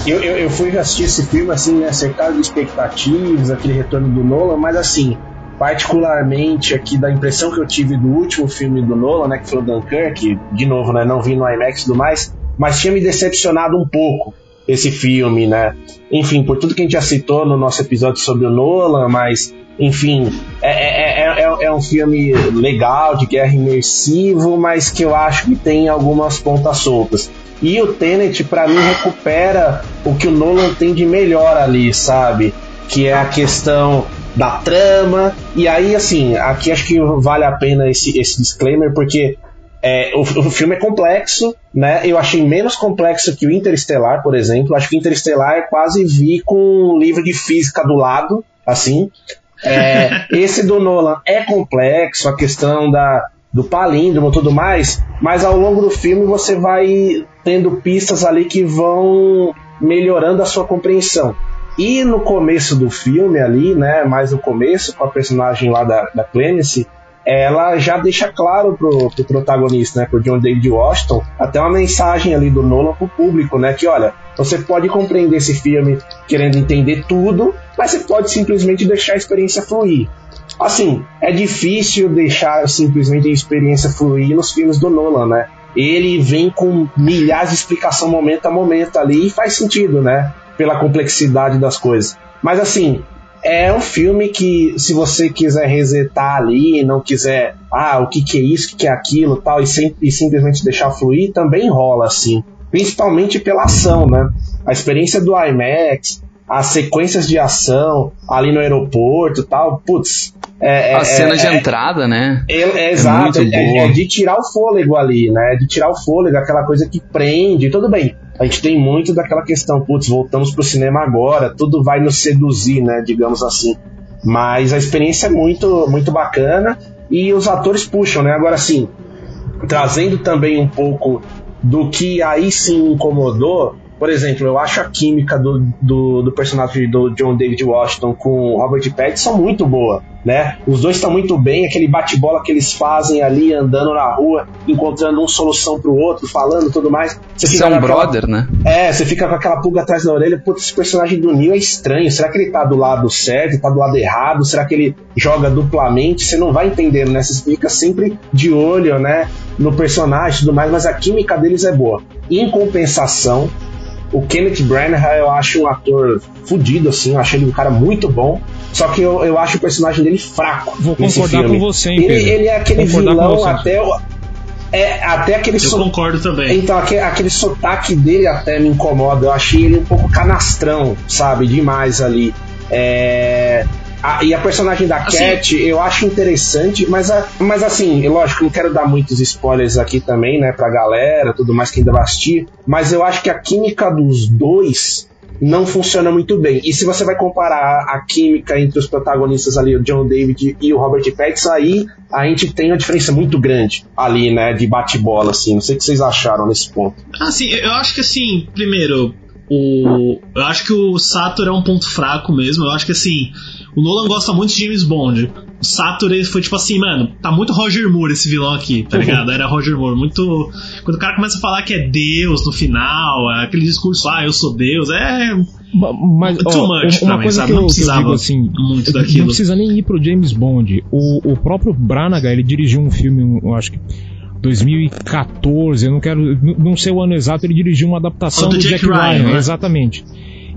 eu, eu, eu, fui assistir esse filme assim, né, de expectativas, aquele retorno do Nolan, mas assim, particularmente aqui da impressão que eu tive do último filme do Nolan, né, que foi o Dunkirk, de novo, né, não vi no IMAX e tudo mais, mas tinha me decepcionado um pouco esse filme, né? Enfim, por tudo que a gente já citou no nosso episódio sobre o Nolan, mas enfim, é, é, é, é, um filme legal, de guerra imersivo, mas que eu acho que tem algumas pontas soltas. E o Tenet, para mim, recupera o que o Nolan tem de melhor ali, sabe? Que é a questão da trama. E aí, assim, aqui acho que vale a pena esse, esse disclaimer, porque é, o, o, filme é complexo, né? Eu achei menos complexo que o Interestelar, por exemplo. Acho que o Interestelar é quase vi com um livro de física do lado, assim. É, esse do Nolan é complexo, a questão da, do palíndromo e tudo mais, mas ao longo do filme você vai tendo pistas ali que vão melhorando a sua compreensão. E no começo do filme ali, né, mais no começo, com a personagem lá da, da Clemency, ela já deixa claro pro, pro protagonista, né, pro John David Washington, até uma mensagem ali do Nolan pro público, né, que olha, você pode compreender esse filme querendo entender tudo, mas você pode simplesmente deixar a experiência fluir. Assim, é difícil deixar simplesmente a experiência fluir nos filmes do Nolan, né? Ele vem com milhares de explicação momento a momento ali e faz sentido, né? Pela complexidade das coisas. Mas assim, é um filme que, se você quiser resetar ali não quiser, ah, o que, que é isso, o que, que é aquilo tal, e, sem, e simplesmente deixar fluir, também rola assim. Principalmente pela ação, né? A experiência do IMAX, as sequências de ação ali no aeroporto tal, putz. É, a é, cena de é, entrada, né? É, é exato, é, de tirar o fôlego ali, né? De tirar o fôlego, aquela coisa que prende. Tudo bem, a gente tem muito daquela questão, putz, voltamos pro cinema agora, tudo vai nos seduzir, né? Digamos assim. Mas a experiência é muito, muito bacana e os atores puxam, né? Agora sim, trazendo também um pouco do que aí sim incomodou, por exemplo, eu acho a química do, do, do personagem do John David Washington com Robert Pattinson muito boa, né? Os dois estão muito bem, aquele bate-bola que eles fazem ali, andando na rua, encontrando uma solução pro outro, falando tudo mais. Você fica São brother, né? É, você fica com aquela pulga atrás da orelha, putz, esse personagem do Neil é estranho, será que ele tá do lado certo, tá do lado errado, será que ele joga duplamente? Você não vai entendendo, né? Você fica sempre de olho, né? No personagem e tudo mais, mas a química deles é boa. Em compensação, o Kenneth Branagh eu acho um ator fudido, assim, eu acho ele um cara muito bom. Só que eu, eu acho o personagem dele fraco. Vou concordar filme. com você, hein, ele, ele é aquele vilão até. É, até aquele Eu so... concordo também. Então, aquele, aquele sotaque dele até me incomoda. Eu achei ele um pouco canastrão, sabe? Demais ali. É... A, e a personagem da assim, Cat eu acho interessante, mas, a, mas assim, lógico, não quero dar muitos spoilers aqui também, né, pra galera, tudo mais que ainda vai assistir, mas eu acho que a química dos dois não funciona muito bem. E se você vai comparar a química entre os protagonistas ali, o John David e o Robert Pattinson, aí a gente tem uma diferença muito grande ali, né, de bate-bola, assim. Não sei o que vocês acharam nesse ponto. Ah, sim, eu acho que assim, primeiro, o, eu acho que o Sator é um ponto fraco mesmo. Eu acho que assim, o Nolan gosta muito de James Bond. O Sator foi tipo assim, mano, tá muito Roger Moore esse vilão aqui, tá ligado? Era Roger Moore, muito. Quando o cara começa a falar que é Deus no final, é aquele discurso, ah, eu sou Deus, é. Mas, Too ó, much uma coisa mim, que eu, não precisava eu digo, assim, muito daquilo. Não precisa nem ir pro James Bond. O, o próprio Branagh, ele dirigiu um filme, eu acho que 2014, eu não quero, não sei o ano exato, ele dirigiu uma adaptação do, do, Jack, Jack Ryan, Ryan né? exatamente.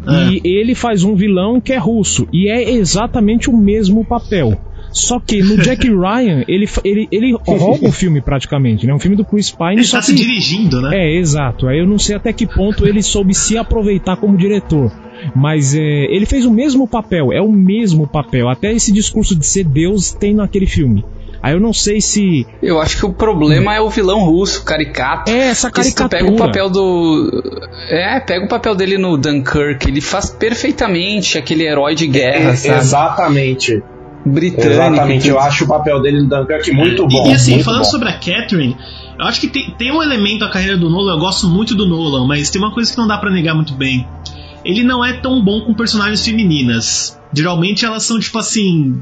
É. E ele faz um vilão que é russo. E é exatamente o mesmo papel. Só que no Jack Ryan, ele, ele, ele rouba o filme praticamente, né? Um filme do Chris Pine. Ele tá que, se dirigindo, né? É, exato. Aí eu não sei até que ponto ele soube se aproveitar como diretor. Mas é, ele fez o mesmo papel, é o mesmo papel. Até esse discurso de ser Deus tem naquele filme. Aí eu não sei se. Eu acho que o problema é o vilão russo, caricato. É, essa caricatura. pega o papel do. É, pega o papel dele no Dunkirk. Ele faz perfeitamente aquele herói de guerra, é, sabe? Exatamente. britânico. Exatamente, eu acho o papel dele no Dunkirk muito bom. E, e assim, falando bom. sobre a Catherine, eu acho que tem, tem um elemento da carreira do Nolan, eu gosto muito do Nolan, mas tem uma coisa que não dá pra negar muito bem. Ele não é tão bom com personagens femininas. Geralmente elas são tipo assim.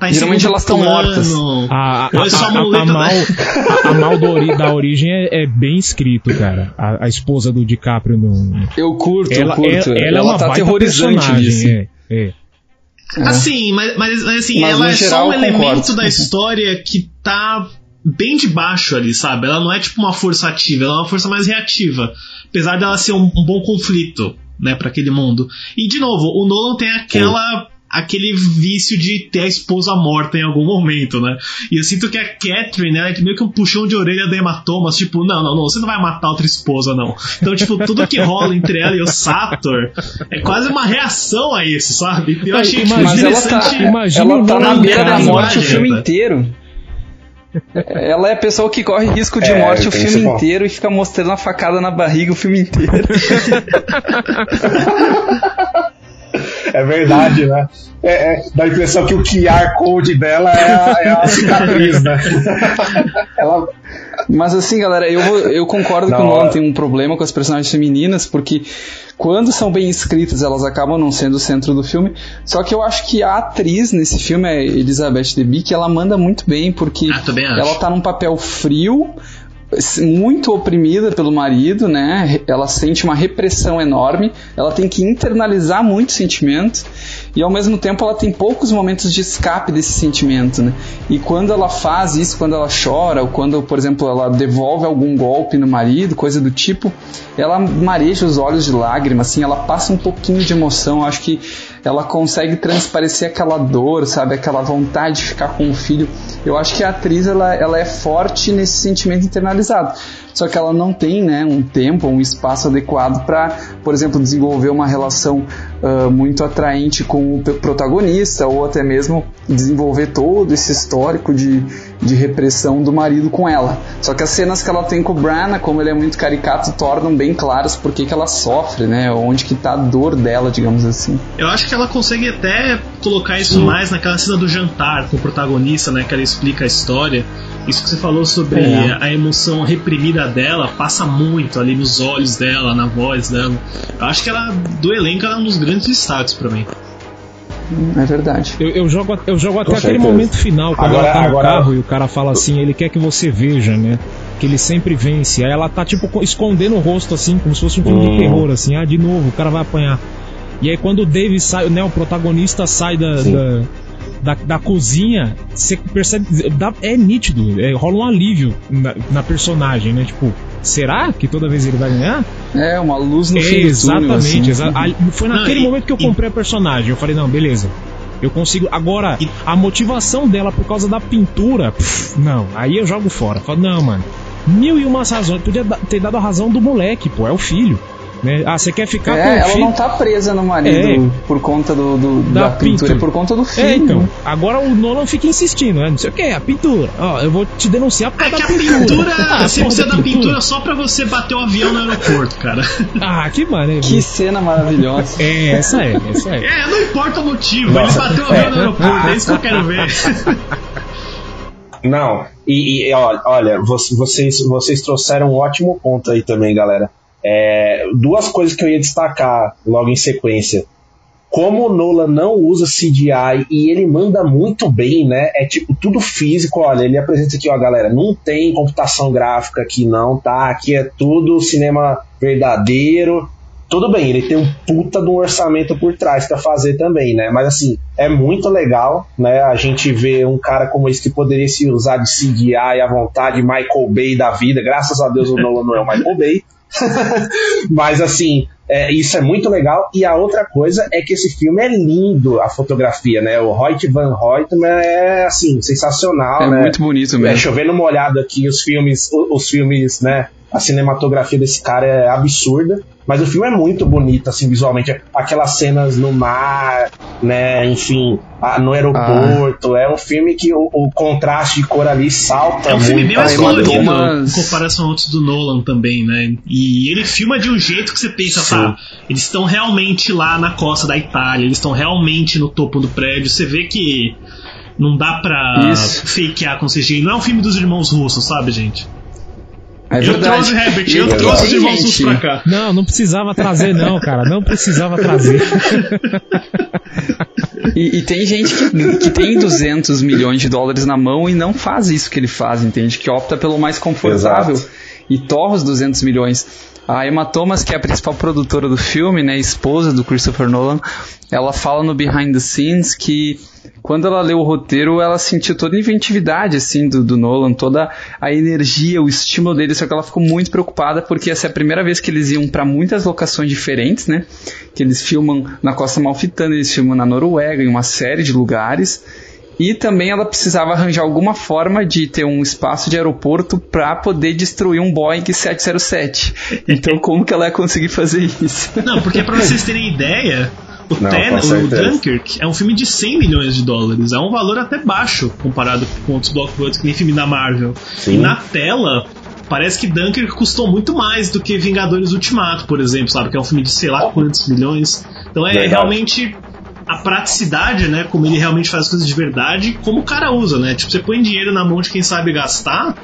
Tá Geralmente elas tão plano. mortas. A, a, é a- a mal, da- a, a mal ori- da origem é, é bem escrito, cara. A, a esposa do DiCaprio no. Eu curto, Ela, eu curto. ela, ela é uma tá baita aterrorizante disso. É, é. Assim, mas, mas assim, Mas, ela é geral, só um elemento concordo. da história que tá bem de baixo ali, sabe? Ela não é tipo uma força ativa, ela é uma força mais reativa. Apesar dela ser um, um bom conflito, né, para aquele mundo. E de novo, o Nolan tem aquela aquele vício de ter a esposa morta em algum momento, né? E eu sinto que a Catherine, ela é meio que um puxão de orelha da hematomas, tipo, não, não, não, você não vai matar outra esposa, não. Então, tipo, tudo que rola entre ela e o Sator é quase uma reação a isso, sabe? Eu achei tipo, Mas Mas ela interessante. tá, Imagina ela tá na beira da morte o filme tá? inteiro. Ela é a pessoa que corre risco de É, morte o filme inteiro e fica mostrando a facada na barriga o filme inteiro. É verdade, né? É, é, dá a impressão que o QR Code dela é a, é a cicatriz, né? Ela, Mas assim, galera, eu, vou- eu concordo Na que o Nolan tem um problema com as personagens femininas, porque quando são bem escritas, elas acabam não sendo o centro do filme. Só que eu acho que a atriz nesse filme, a Elizabeth Debicki, ela manda muito bem, porque Ah, ela tá num papel frio, muito oprimida pelo marido, né? Ela sente uma repressão enorme, ela tem que internalizar muito sentimento e ao mesmo tempo ela tem poucos momentos de escape desse sentimento, né? E quando ela faz isso, quando ela chora, ou quando, por exemplo, ela devolve algum golpe no marido, coisa do tipo, ela mareja os olhos de lágrimas, assim, ela passa um pouquinho de emoção. Acho que ela consegue transparecer aquela dor, sabe? Aquela vontade de ficar com o filho. Eu acho que a atriz ela, ela é forte nesse sentimento internalizado. Só que ela não tem né, um tempo, um espaço adequado para, por exemplo, desenvolver uma relação ah, muito atraente com o protagonista ou até mesmo desenvolver todo esse histórico de, de repressão do marido com ela. Só que as cenas que ela tem com o Branagh, como ele é muito caricato, tornam bem claras por que ela sofre, né? Onde que tá a dor dela, digamos assim. Eu acho que ela consegue até colocar isso mais naquela cena do jantar com o protagonista, né? Que ela explica a história. Isso que você falou sobre É. a emoção reprimida dela passa muito ali nos olhos dela, na voz dela. Eu acho que ela, do elenco, ela é um dos grandes destaques pra mim. É verdade. Eu, eu jogo, eu jogo até Com aquele certeza. momento final, quando Agora- ela tá no agora- carro e o cara fala assim, ele quer que você veja, né? Que ele sempre vence. Aí ela tá, tipo, co- escondendo o rosto, assim, como se fosse um filme Hum. de terror, assim. Ah, de novo, o cara vai apanhar. E aí quando o David sai, né, o protagonista sai da, Sim. da, da, da cozinha, você percebe, dá- é nítido, é, rola um alívio na, na personagem, né? Tipo, será que toda vez ele vai ganhar? É, uma luz no É, fim do túnel, exatamente. assim. exa- foi Não, naquele e- momento que eu e- comprei a personagem. Eu falei, não, beleza. Eu consigo. Agora, E- a motivação dela por causa da pintura, pff, não. Aí eu jogo fora. Falo, não, mano. Mil e umas razões. Podia ter dado a razão do moleque, pô. É o filho. Né? Ah, você quer ficar com É, o ela filho? não tá presa no marido por conta do, do- da, Da pintura, é por conta do filho. É, então. Agora o Nolan fica insistindo, né? Não sei o que, a pintura. Ó, eu vou te denunciar por É causa que a da pintura. pintura, Ah, você precisa da da pintura só pra você bater o avião no aeroporto, cara. Ah, que maneiro. Que cena maravilhosa. É, essa é, essa é. É, não importa o motivo, Nossa. ele bateu o avião no aeroporto, é isso que eu quero ver. Não, e, e, olha, olha, vo- vocês, vocês trouxeram um ótimo ponto aí também, galera. É, duas coisas que eu ia destacar logo em sequência. Como o Nolan não usa CGI e ele manda muito bem, né? É tipo tudo físico. Olha, ele apresenta aqui, ó, galera. Não tem computação gráfica aqui, não, tá? Aqui é tudo cinema verdadeiro. Tudo bem, ele tem um puta de um orçamento por trás pra fazer também, né? Mas assim, é muito legal, né? A gente vê um cara como esse que poderia se usar de CGI à vontade, Michael Bay da vida. Graças a Deus o Nolan não é o Michael Bay. Mas assim, é, isso é muito legal. E a outra coisa é que esse filme é lindo, a fotografia, né? O Hoyt Van Hoytman é assim, sensacional, É né? muito bonito É, mesmo. chovendo molhado aqui, os filmes, o- os filmes, né? A cinematografia desse cara é absurda, mas o filme é muito bonito, assim, visualmente. Aquelas cenas no mar, né? Enfim, a- no aeroporto. É um filme que o, o contraste de cor ali salta É um muito. filme bem mais colorido umas- em comparação a outros do Nolan também, né? E ele filma de um jeito que você pensa, Sim. tá, eles estão realmente lá na costa da Itália, eles estão realmente no topo do prédio. Você vê que Não dá pra Isso. fakear com CGI. Não é um filme dos irmãos russos, sabe, gente? É eu verdade. trouxe, Herbert, eu E- e trouxe russos gente- pra cá. Não, não precisava trazer, não, cara. Não precisava trazer. E, e tem gente que, que tem 200 milhões de dólares na mão e não faz isso que ele faz, entende? Que opta pelo mais confortável Exato. e torra os 200 milhões. A Emma Thomas, que é a principal produtora do filme, né, esposa do Christopher Nolan, ela fala no Behind the Scenes que quando ela leu o roteiro, ela sentiu toda a inventividade assim do, do Nolan, toda a energia, o estímulo dele, só que ela ficou muito preocupada porque essa é a primeira vez que eles iam para muitas locações diferentes, né? Que eles filmam na Costa Malfitana, eles filmam na Noruega, em uma série de lugares. E também ela precisava arranjar alguma forma de ter um espaço de aeroporto para poder destruir um Boeing 707. Então, como que ela ia conseguir fazer isso? Não, porque pra vocês terem ideia, o, Não, Ten- o. Dunkirk é um filme de 100 milhões de dólares. É um valor até baixo comparado com outros blockbusters que nem filme da Marvel. Sim. E na tela, parece que Dunkirk custou muito mais do que Vingadores Ultimato, por exemplo, sabe? Que é um filme de sei lá quantos milhões. Então é Verdade. realmente a praticidade, né? Como ele realmente faz as coisas de verdade, como o cara usa, né? Tipo, você põe dinheiro na mão de quem sabe gastar.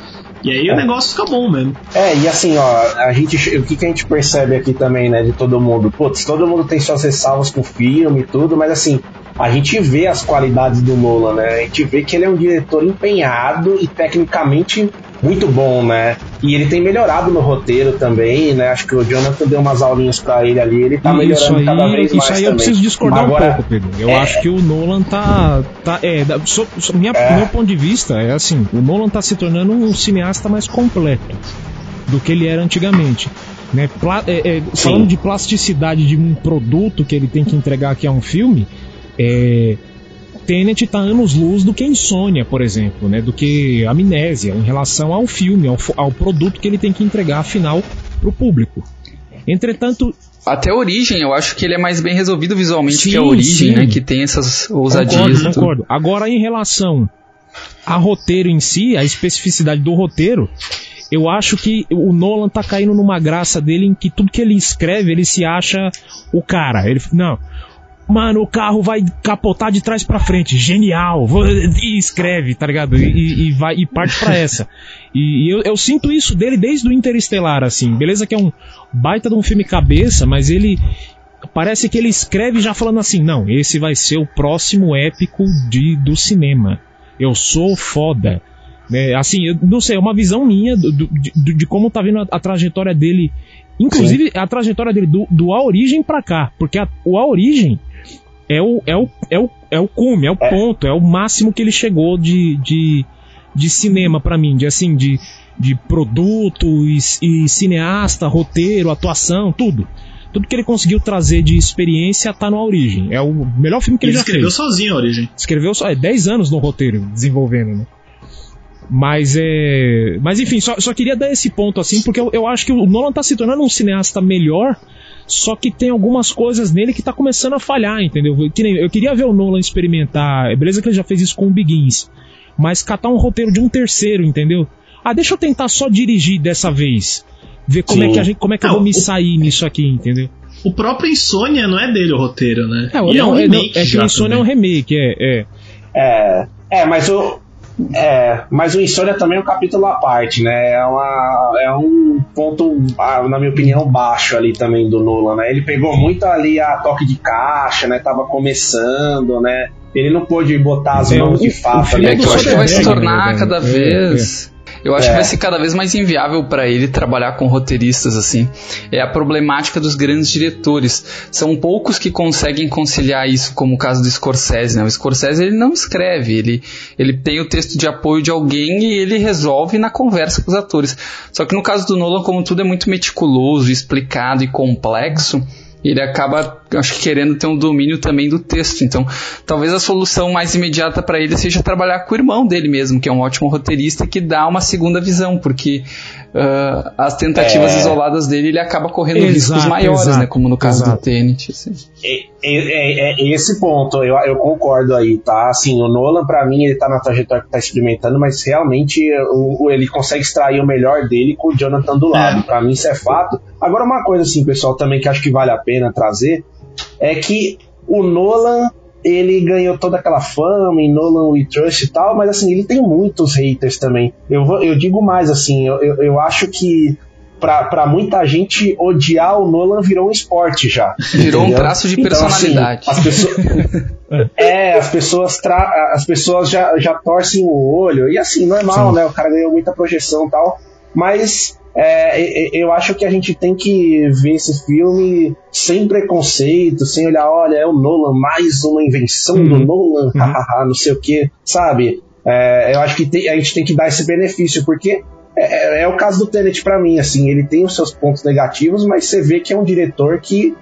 E aí o negócio fica bom mesmo. É, e assim, ó, a gente, o que, que a gente percebe aqui também, né, de todo mundo? Putz, todo mundo tem suas ressalvas com o filme e tudo, mas assim, a gente vê as qualidades do Nolan, né? A gente vê que ele é um diretor empenhado e tecnicamente muito bom, né? E ele tem melhorado no roteiro também, né? Acho que o Jonathan deu umas aulinhas pra ele ali, ele tá isso melhorando aí, cada vez isso mais aí eu também. preciso discordar Agora, um pouco, Pedro. Eu é- acho que o Nolan tá. tá é, so- so- minha, É. Meu ponto de vista é assim: o Nolan tá se tornando um cineasta mais completo do que ele era antigamente. Né? Pla- é, é, falando de plasticidade de um produto que ele tem que entregar aqui a um filme, é, Tenet tá anos luz do que Insônia, por exemplo, né? do que Amnésia, em relação ao filme, ao, ao produto que ele tem que entregar afinal pro público. Entretanto, Até a origem, eu acho que ele é mais bem resolvido visualmente Sim, que a origem, sim. né? Que tem essas ousadias. Concordo, concordo. Agora, em relação a roteiro em si, a especificidade do roteiro, eu acho que o Nolan tá caindo numa graça dele em que tudo que ele escreve, ele se acha o cara. Ele, não. Mano, o carro vai capotar de trás pra frente. Genial. E escreve, tá ligado? E, e- vai, e parte pra essa. E, e eu, eu sinto isso dele desde o Interestelar, assim. Beleza que é um baita de um filme cabeça, mas ele parece que ele escreve já falando assim, não, esse vai ser o próximo épico de, do cinema. Eu sou foda. Né? Assim, eu não sei, é uma visão minha do, do- de, de como tá vindo a, a trajetória dele. Inclusive, a trajetória dele do, do A Origem pra cá. Porque a, o A Origem é o, é o, é o, é o cume, é o ponto, é o máximo que ele chegou de, de, de cinema pra mim, de assim, de, de produto e, e cineasta, roteiro, atuação, tudo. Tudo que ele conseguiu trazer de experiência tá no A Origem. É o melhor filme que ele, Ele já escreveu fez. sozinho a origem. Escreveu só é 10 anos no roteiro, desenvolvendo, né? Mas é. Mas enfim, só, só queria dar esse ponto assim, porque eu, eu acho que o Nolan tá se tornando um cineasta melhor, só que tem algumas coisas nele que tá começando a falhar, entendeu? Que nem- eu queria ver o Nolan experimentar. é Beleza que ele já fez isso com o Begins. Mas catar um roteiro de um terceiro, entendeu? Ah, deixa eu tentar só dirigir dessa vez. Ver como é Sim. que, a gente, como é que eu Não, vou me o- sair nisso aqui, entendeu? O próprio Insônia não é dele o roteiro, né? É, E não, um é, não, remake é que já o Insônia é um também. remake, é. é. É, é, mas o. É, mas o Insônia também é um capítulo à parte, né? É, uma, é um ponto, ah, na minha opinião, baixo ali também do Nolan, né? Ele pegou muito ali a toque de caixa, né? Tava começando, né? Ele não pôde botar as É, mãos o- de o fato filme ali. É que eu acho que vai se Soderbergh, tornar né, cada velho? vez. Eu acho É. que vai ser cada vez mais inviável para ele trabalhar com roteiristas assim. É a problemática dos grandes diretores. São poucos que conseguem conciliar isso, como o caso do Scorsese. Né? O Scorsese ele não escreve, ele, ele tem o texto de apoio de alguém e ele resolve na conversa com os atores. Só que no caso do Nolan, como tudo é muito meticuloso, explicado e complexo, ele acaba, acho que querendo ter um domínio também do texto. Então, talvez a solução mais imediata para ele seja trabalhar com o irmão dele mesmo, que é um ótimo roteirista que dá uma segunda visão, porque ah, as tentativas É. isoladas dele ele acaba correndo Exato, riscos maiores, exato, né? Como no caso exato. do Tenet. assim. É, é- é esse ponto, eu, eu concordo aí, tá? Assim, o Nolan, pra mim, ele tá na trajetória que tá experimentando, mas realmente o, o- ele consegue extrair o melhor dele com o Jonathan do lado. Pra mim, isso é fato. Agora, uma coisa, assim, pessoal, também que acho que vale a pena trazer é que o Nolan ele ganhou toda aquela fama em Nolan We Trust e tal, mas assim, ele tem muitos haters também. Eu, eu digo mais, assim, eu, eu, eu acho que para muita gente odiar o Nolan virou um esporte já. Virou entendeu? um traço de personalidade. Então, assim, as pessoas, é, as pessoas, tra, as pessoas já, já torcem o olho. E assim, normal, Sim. né? O cara ganhou muita projeção e tal. Mas é, eu acho que a gente tem que ver esse filme sem preconceito, sem olhar, olha, é o Nolan, mais uma invenção uhum. do Nolan, uhum. não sei o que, sabe? É, eu acho que tem, a gente tem que dar esse benefício, porque é, é, é o caso do Tenet para mim, assim, ele tem os seus pontos negativos, mas você vê que é um diretor que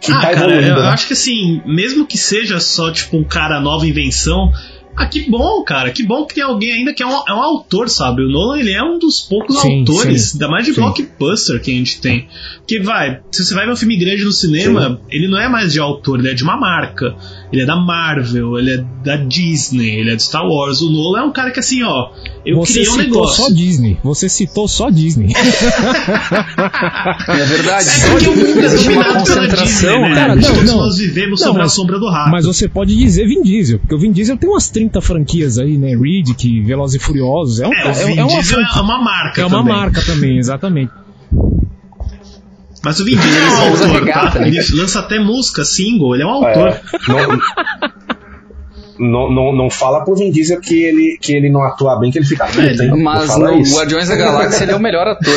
que ah, tá cara, eu né? acho que assim, mesmo que seja só tipo um cara nova invenção, ah, que bom, cara. Que bom que tem alguém ainda que é um, é um autor, sabe? O Nolan, ele é um dos poucos sim, autores, sim, ainda mais de sim. blockbuster que a gente tem. Que vai, se você vai ver um filme grande no cinema, ele não é mais de autor, ele é de uma marca. Ele é da Marvel, ele é da Disney, ele é de Star Wars. O Nolan é um cara que assim, ó, eu Você criei um negócio. só Disney. Você citou só Disney. é verdade. É porque o mundo é dominado pela Disney, né? Cara, não, não, nós vivemos não, sobre mas, a sombra do rato. Mas você pode dizer Vin Diesel, porque o Vin Diesel tem umas 30 franquias aí, né? Riddick, Velozes e Furiosos. É, um, é, o Vin é, uma, Diesel é uma marca É uma também. marca também, exatamente. Mas o Vin Diesel é um autor, tá? Ele lança até música, single, ele é um autor. É, não, não, não, não fala pro Vin Diesel que ele, que ele não atua bem, que ele fica puto, hein? Mas no isso. Guardiões da Galáxia ele é o melhor ator.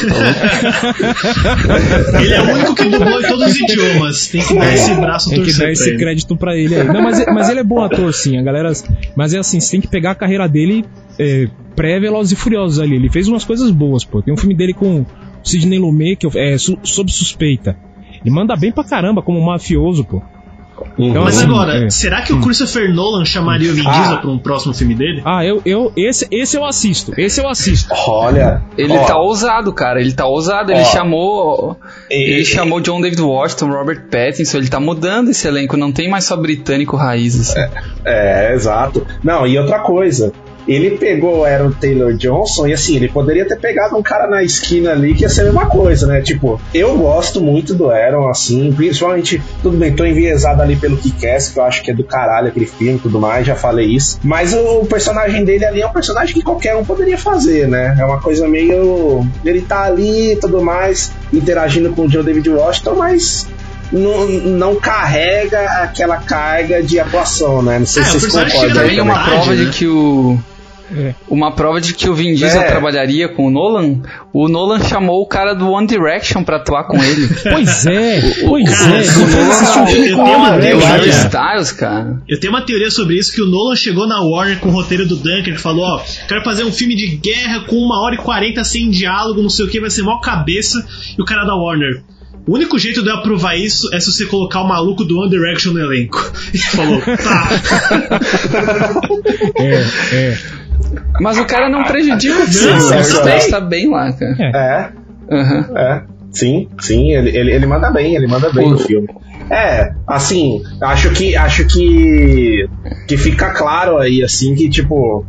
Tá ele é o único que dublou em todos os idiomas. Tem que dar esse braço Tem que dar esse ele. crédito pra ele aí. Não, mas, mas ele é bom ator, sim. A galera. Mas é assim, você tem que pegar a carreira dele é, pré-Velozes e Furiosos ali. Ele fez umas coisas boas, pô. Tem um filme dele com Sidney Lumet, que é sob suspeita. Ele manda bem pra caramba como mafioso, pô. Então, Mas assim, agora, é. será que o Christopher Nolan chamaria o Vin Diesel ah. pra um próximo filme dele? Ah, eu, eu esse, esse eu assisto. Esse eu assisto. Olha. Ele ó, tá ousado, cara. Ele tá ousado. Ele ó, chamou. E, ele e, chamou John David Washington, Robert Pattinson. Ele tá mudando esse elenco. Não tem mais só britânico raiz. Assim. É, é, exato. Não, e outra coisa. Ele pegou o Aaron Taylor Johnson e assim, ele poderia ter pegado um cara na esquina ali que ia ser a mesma coisa, né? Tipo, eu gosto muito do Aaron, assim, principalmente, tudo bem, tô enviesado ali pelo Kick-Ass, que eu acho que é do caralho aquele filme e tudo mais, já falei isso. Mas o personagem dele ali é um personagem que qualquer um poderia fazer, né? É uma coisa meio. Ele tá ali e tudo mais, interagindo com o John David Washington, mas não, não, carrega aquela carga de atuação, né? Não sei é, se vocês concordam. Tem uma prova né? de que o é. Uma prova de que o Vin Diesel é. trabalharia com o Nolan, o Nolan chamou o cara do One Direction pra atuar com ele. pois é, pois cara, é. O Nolan, eu, eu tenho uma teoria. Styles, cara. Eu tenho uma teoria sobre isso que o Nolan chegou na Warner com o roteiro do Dunker e falou, ó, quero fazer um filme de guerra com uma hora e quarenta sem diálogo, não sei o que, vai ser mó cabeça. E o cara da Warner, o único jeito de eu aprovar isso é se você colocar o maluco do One Direction no elenco. E falou, tá. é, é. Mas o cara não prejudica o filme. O Stage tá bem lá, cara. É. Uhum. É. Sim, sim, ele, ele, ele manda bem, ele manda bem o... no filme. É, assim, acho que acho que que fica claro aí assim que tipo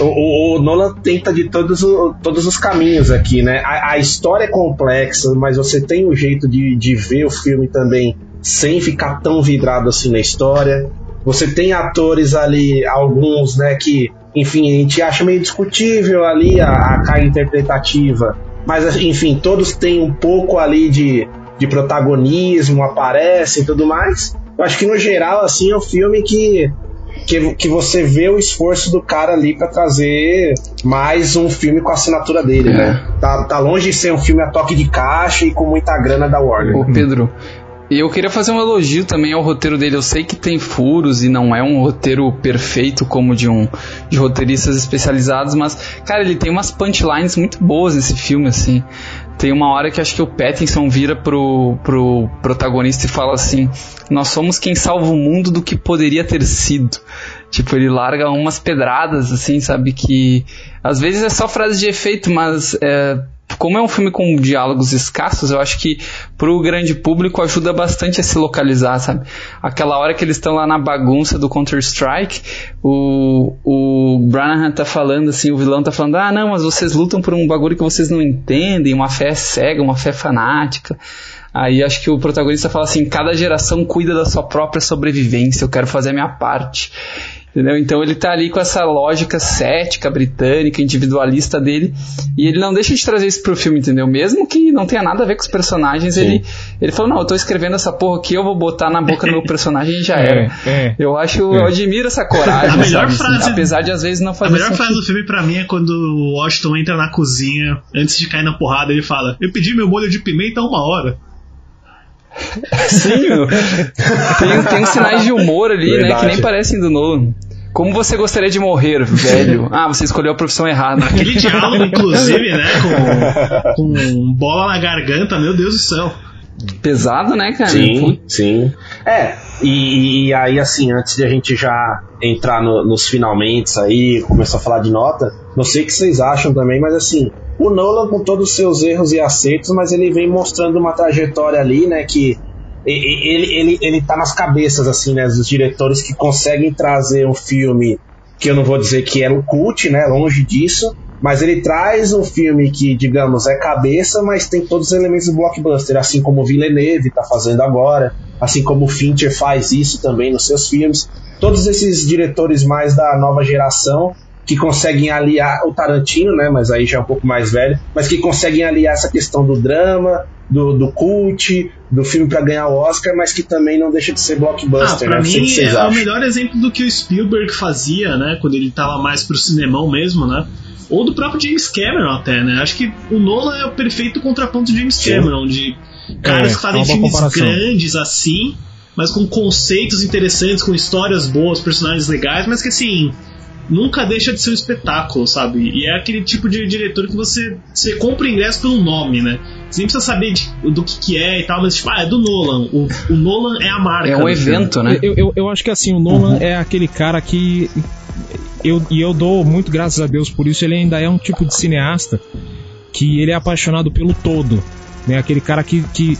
o, o, Nolan tenta de todos, o, todos os caminhos aqui, né? A, a, história é complexa, mas você tem um jeito de, de ver o filme também sem ficar tão vidrado assim na história. Você tem atores ali, alguns, né, que, enfim, a gente acha meio discutível ali a, a carga interpretativa, mas, enfim, todos têm um pouco ali de, de protagonismo, aparecem e tudo mais. Eu acho que, no geral, assim, é um filme que que, que você vê o esforço do cara ali para trazer mais um filme com a assinatura dele, é. né? Tá, tá longe de ser um filme a toque de caixa e com muita grana da Warner. Ô Pedro, e eu queria fazer um elogio também ao roteiro dele. Eu sei que tem furos e não é um roteiro perfeito como de um de roteiristas especializados, mas cara, ele tem umas punchlines muito boas nesse filme assim. Tem uma hora que acho que o Pattinson vira pro, pro protagonista e fala assim: Nós somos quem salva o mundo do que poderia ter sido. Tipo, ele larga umas pedradas, assim, sabe? Que às vezes é só frase de efeito, mas é, como é um filme com diálogos escassos, eu acho que pro grande público ajuda bastante a se localizar, sabe? Aquela hora que eles estão lá na bagunça do Counter-Strike, o, o Branahan tá falando assim, o vilão tá falando, ah, não, mas vocês lutam por um bagulho que vocês não entendem, uma fé cega, uma fé fanática. Aí acho que o protagonista fala assim: cada geração cuida da sua própria sobrevivência, eu quero fazer a minha parte. Entendeu? Então ele tá ali com essa lógica cética, britânica, individualista dele, e ele não deixa de trazer isso pro filme, entendeu? Mesmo que não tenha nada a ver com os personagens, ele, ele falou, não, eu tô escrevendo essa porra aqui, eu vou botar na boca do meu personagem e já É, era. é. Eu acho, eu admiro essa coragem, A melhor sabe? frase- apesar de às vezes não A fazer melhor sentido. frase do filme pra mim é quando o Washington entra na cozinha, antes de cair na porrada, ele fala: Eu pedi meu molho de pimenta há uma hora. Sim. Tem, tem uns sinais de humor ali, né, que Verdade. nem parecem do Nolan. Como você gostaria de morrer, velho? Ah, você escolheu a profissão errada. Aquele diálogo, inclusive, né, com, com bola na garganta, meu Deus do céu. Pesado, né, cara? Sim, sim. É, e, e aí assim, antes de a gente já entrar no- nos finalmente aí, começar a falar de nota, não sei o que vocês acham também, mas assim, o Nolan com todos os seus erros e acertos, mas ele vem mostrando uma trajetória ali, né, que ele, ele, ele tá nas cabeças, assim, né, dos diretores que conseguem trazer um filme que eu não vou dizer que é um cult, né, longe disso, mas ele traz um filme que, digamos, é cabeça, mas tem todos os elementos do blockbuster, assim como o Villeneuve está fazendo agora, assim como o Fincher faz isso também nos seus filmes. Todos esses diretores mais da nova geração que conseguem aliar o Tarantino, né, mas aí já é um pouco mais velho, mas que conseguem aliar essa questão do drama, do, do cult, do filme para ganhar o Oscar, mas que também não deixa de ser Ah, blockbuster, pra né? Mim é o melhor exemplo do que o Spielberg fazia, né? Quando ele tava mais pro cinemão mesmo, né? Ou do próprio James Cameron até, né? Acho que o Nolan é o perfeito contraponto de James Sim. Cameron, de caras É, que fazem é filmes comparação. grandes assim, mas com conceitos interessantes, com histórias boas, personagens legais, mas que assim. Nunca deixa de ser um espetáculo, sabe? E é aquele tipo de diretor que você, você compra o ingresso pelo nome, né? Você nem precisa saber de- do que, que é e tal, mas tipo, ah, é do Nolan. O, o Nolan é a marca. É um do filme. evento, né? Eu, eu, eu acho que assim, o Nolan é aquele cara que. Eu, e eu dou muito graças a Deus por isso, ele ainda é um tipo de cineasta que ele é apaixonado pelo todo. Né? Aquele cara que, que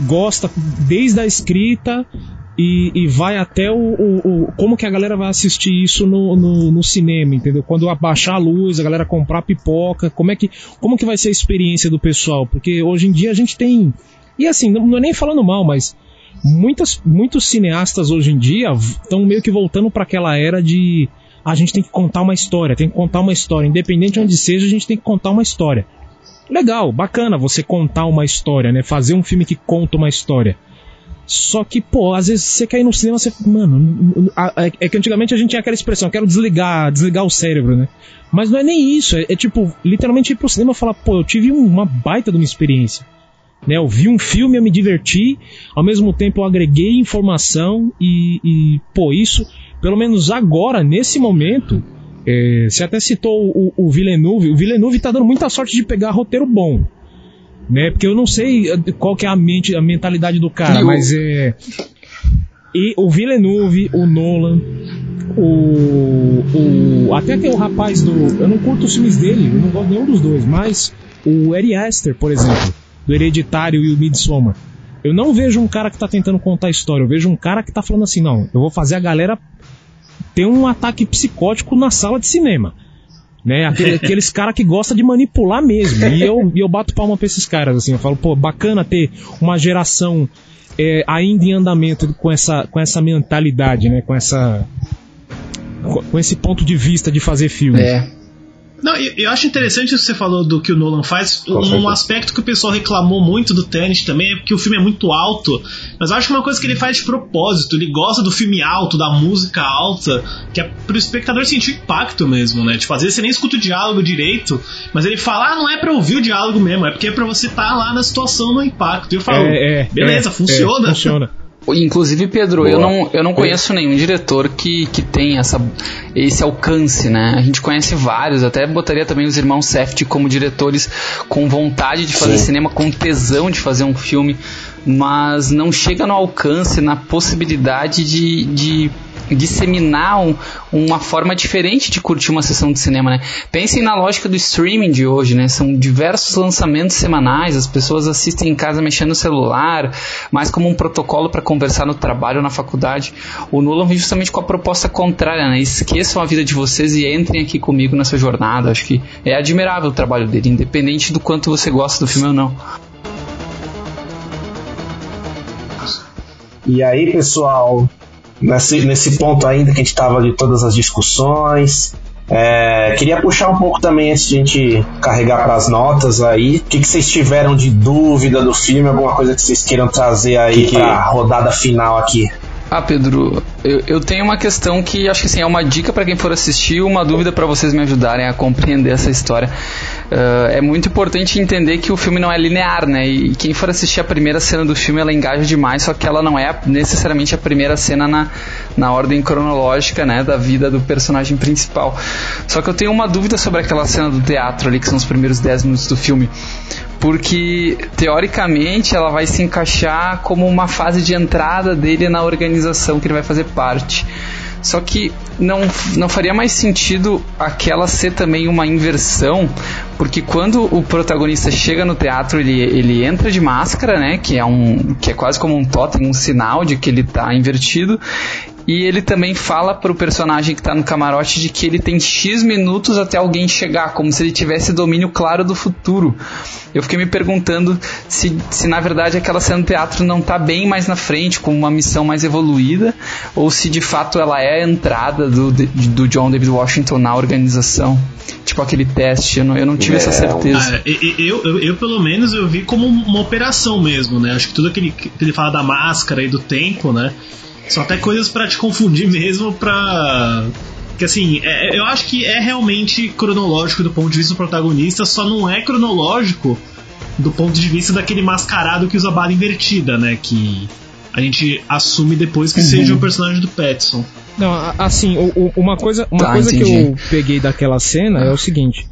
gosta desde a escrita e, e vai até o, o- o- Como que a galera vai assistir isso no, no, no cinema, entendeu? Quando abaixar a luz, a galera comprar pipoca, como é que, como que vai ser a experiência do pessoal? Porque hoje em dia a gente tem. E assim, não, não é nem falando mal, mas muitas, muitos cineastas hoje em dia estão meio que voltando para aquela era de "Ah, a gente tem que contar uma história, tem que contar uma história, independente de onde seja, a gente tem que contar uma história. Legal, bacana você contar uma história, né? Fazer um filme que conta uma história. Só que, pô, às vezes você quer ir no cinema, você. Mano, a- é que antigamente a gente tinha aquela expressão, quero desligar, desligar o cérebro, né? Mas não é nem isso, é, é tipo, literalmente ir pro cinema e falar, pô, eu tive um- uma baita de uma experiência. Né, eu vi um filme, eu me diverti, ao mesmo tempo eu agreguei informação e, e, pô, isso, pelo menos agora, nesse momento, é, você até citou o, o Villeneuve, o Villeneuve tá dando muita sorte de pegar roteiro bom, né, porque eu não sei eh, qual que é a, mente, a mentalidade do cara, E o- mas é... E o Villeneuve, o Nolan, o, o. Até tem o rapaz do. Eu não curto os filmes dele, eu não gosto de nenhum dos dois, mas o Ari Aster, por exemplo, do Hereditário e o Midsommar. Eu não vejo um cara que tá tentando contar a história, eu vejo um cara que tá falando assim, não, eu vou fazer a galera ter um ataque psicótico na sala de cinema. Né? Aquele- aqueles caras que gostam de manipular mesmo. E eu, eu bato palma pra esses caras, assim, eu falo, pô, bacana ter uma geração é, ainda em andamento com essa, com essa mentalidade, né? Com essa. com- esse ponto de vista de fazer filme. É. Não, eu, eu acho interessante isso que você falou do que o Nolan faz. Com Um certeza. aspecto que o pessoal reclamou muito do Tenet também é porque o filme é muito alto. Mas eu acho que uma coisa que ele faz de propósito. Ele gosta do filme alto, da música alta, que é pro espectador sentir impacto mesmo, né? Tipo, às vezes você nem escuta o diálogo direito, mas ele fala, ah, não é pra ouvir o diálogo mesmo, é porque é pra você estar lá na situação, no impacto. E eu falo, É, é, beleza, é, funciona. é, funciona. Inclusive, Pedro, eu não, eu não conheço nenhum diretor que, que tem essa, esse alcance, né? A gente conhece vários, até botaria também os irmãos Seft como diretores com vontade de fazer Sim. cinema, com tesão de fazer um filme, mas não chega no alcance, na possibilidade de, de disseminar um, uma forma diferente de curtir uma sessão de cinema, né? Pensem na lógica do streaming de hoje, né? São diversos lançamentos semanais, as pessoas assistem em casa mexendo no celular, mais como um protocolo para conversar no trabalho ou na faculdade. O Nolan vem justamente com a proposta contrária, né? Esqueçam a vida de vocês e entrem aqui comigo nessa jornada. Acho que é admirável o trabalho dele, independente do quanto você gosta do filme ou não. E aí, pessoal, nesse, nesse ponto ainda que a gente estava de todas as discussões, é, queria puxar um pouco também antes de a gente carregar para as notas aí. O que, que, vocês tiveram de dúvida do filme? Alguma coisa que vocês queiram trazer aí para a rodada final aqui? Ah, Pedro, eu, eu, tenho uma questão que acho que assim, é uma dica para quem for assistir, uma dúvida para vocês me ajudarem a compreender essa história. Uh, é muito importante entender que o filme não é linear, né? E quem for assistir a primeira cena do filme, ela engaja demais, só que ela não é necessariamente a primeira cena na, na ordem cronológica, né? Da vida do personagem principal. Só que eu tenho uma dúvida sobre aquela cena do teatro ali, que são os primeiros 10 minutos do filme porque teoricamente ela vai se encaixar como uma fase de entrada dele na organização que ele vai fazer parte. Só que não, não faria mais sentido aquela ser também uma inversão, porque quando o protagonista chega no teatro, ele, ele entra de máscara, né? Que é, um, que é quase como um totem, um sinal de que ele está invertido. E ele também fala pro personagem que tá no camarote de que ele tem X minutos até alguém chegar, como se ele tivesse domínio claro do futuro. Eu fiquei me perguntando se, se na verdade aquela cena do teatro não tá bem mais na frente, com uma missão mais evoluída, ou se de fato ela é a entrada do, do John David Washington na organização. Tipo aquele teste, eu não, eu não tive é, essa certeza. Ah, eu, eu, eu, pelo menos, eu vi como uma operação mesmo, né? Acho que tudo aquele que ele fala da máscara e do tempo, né? São até coisas para te confundir mesmo, pra. Que assim, é, eu acho que é realmente cronológico do ponto de vista do protagonista, só não é cronológico do ponto de vista daquele mascarado que usa bala invertida, né? Que a gente assume depois que uhum. seja o personagem do Petson. Não, assim, uma coisa, uma tá, coisa que eu peguei daquela cena é o seguinte.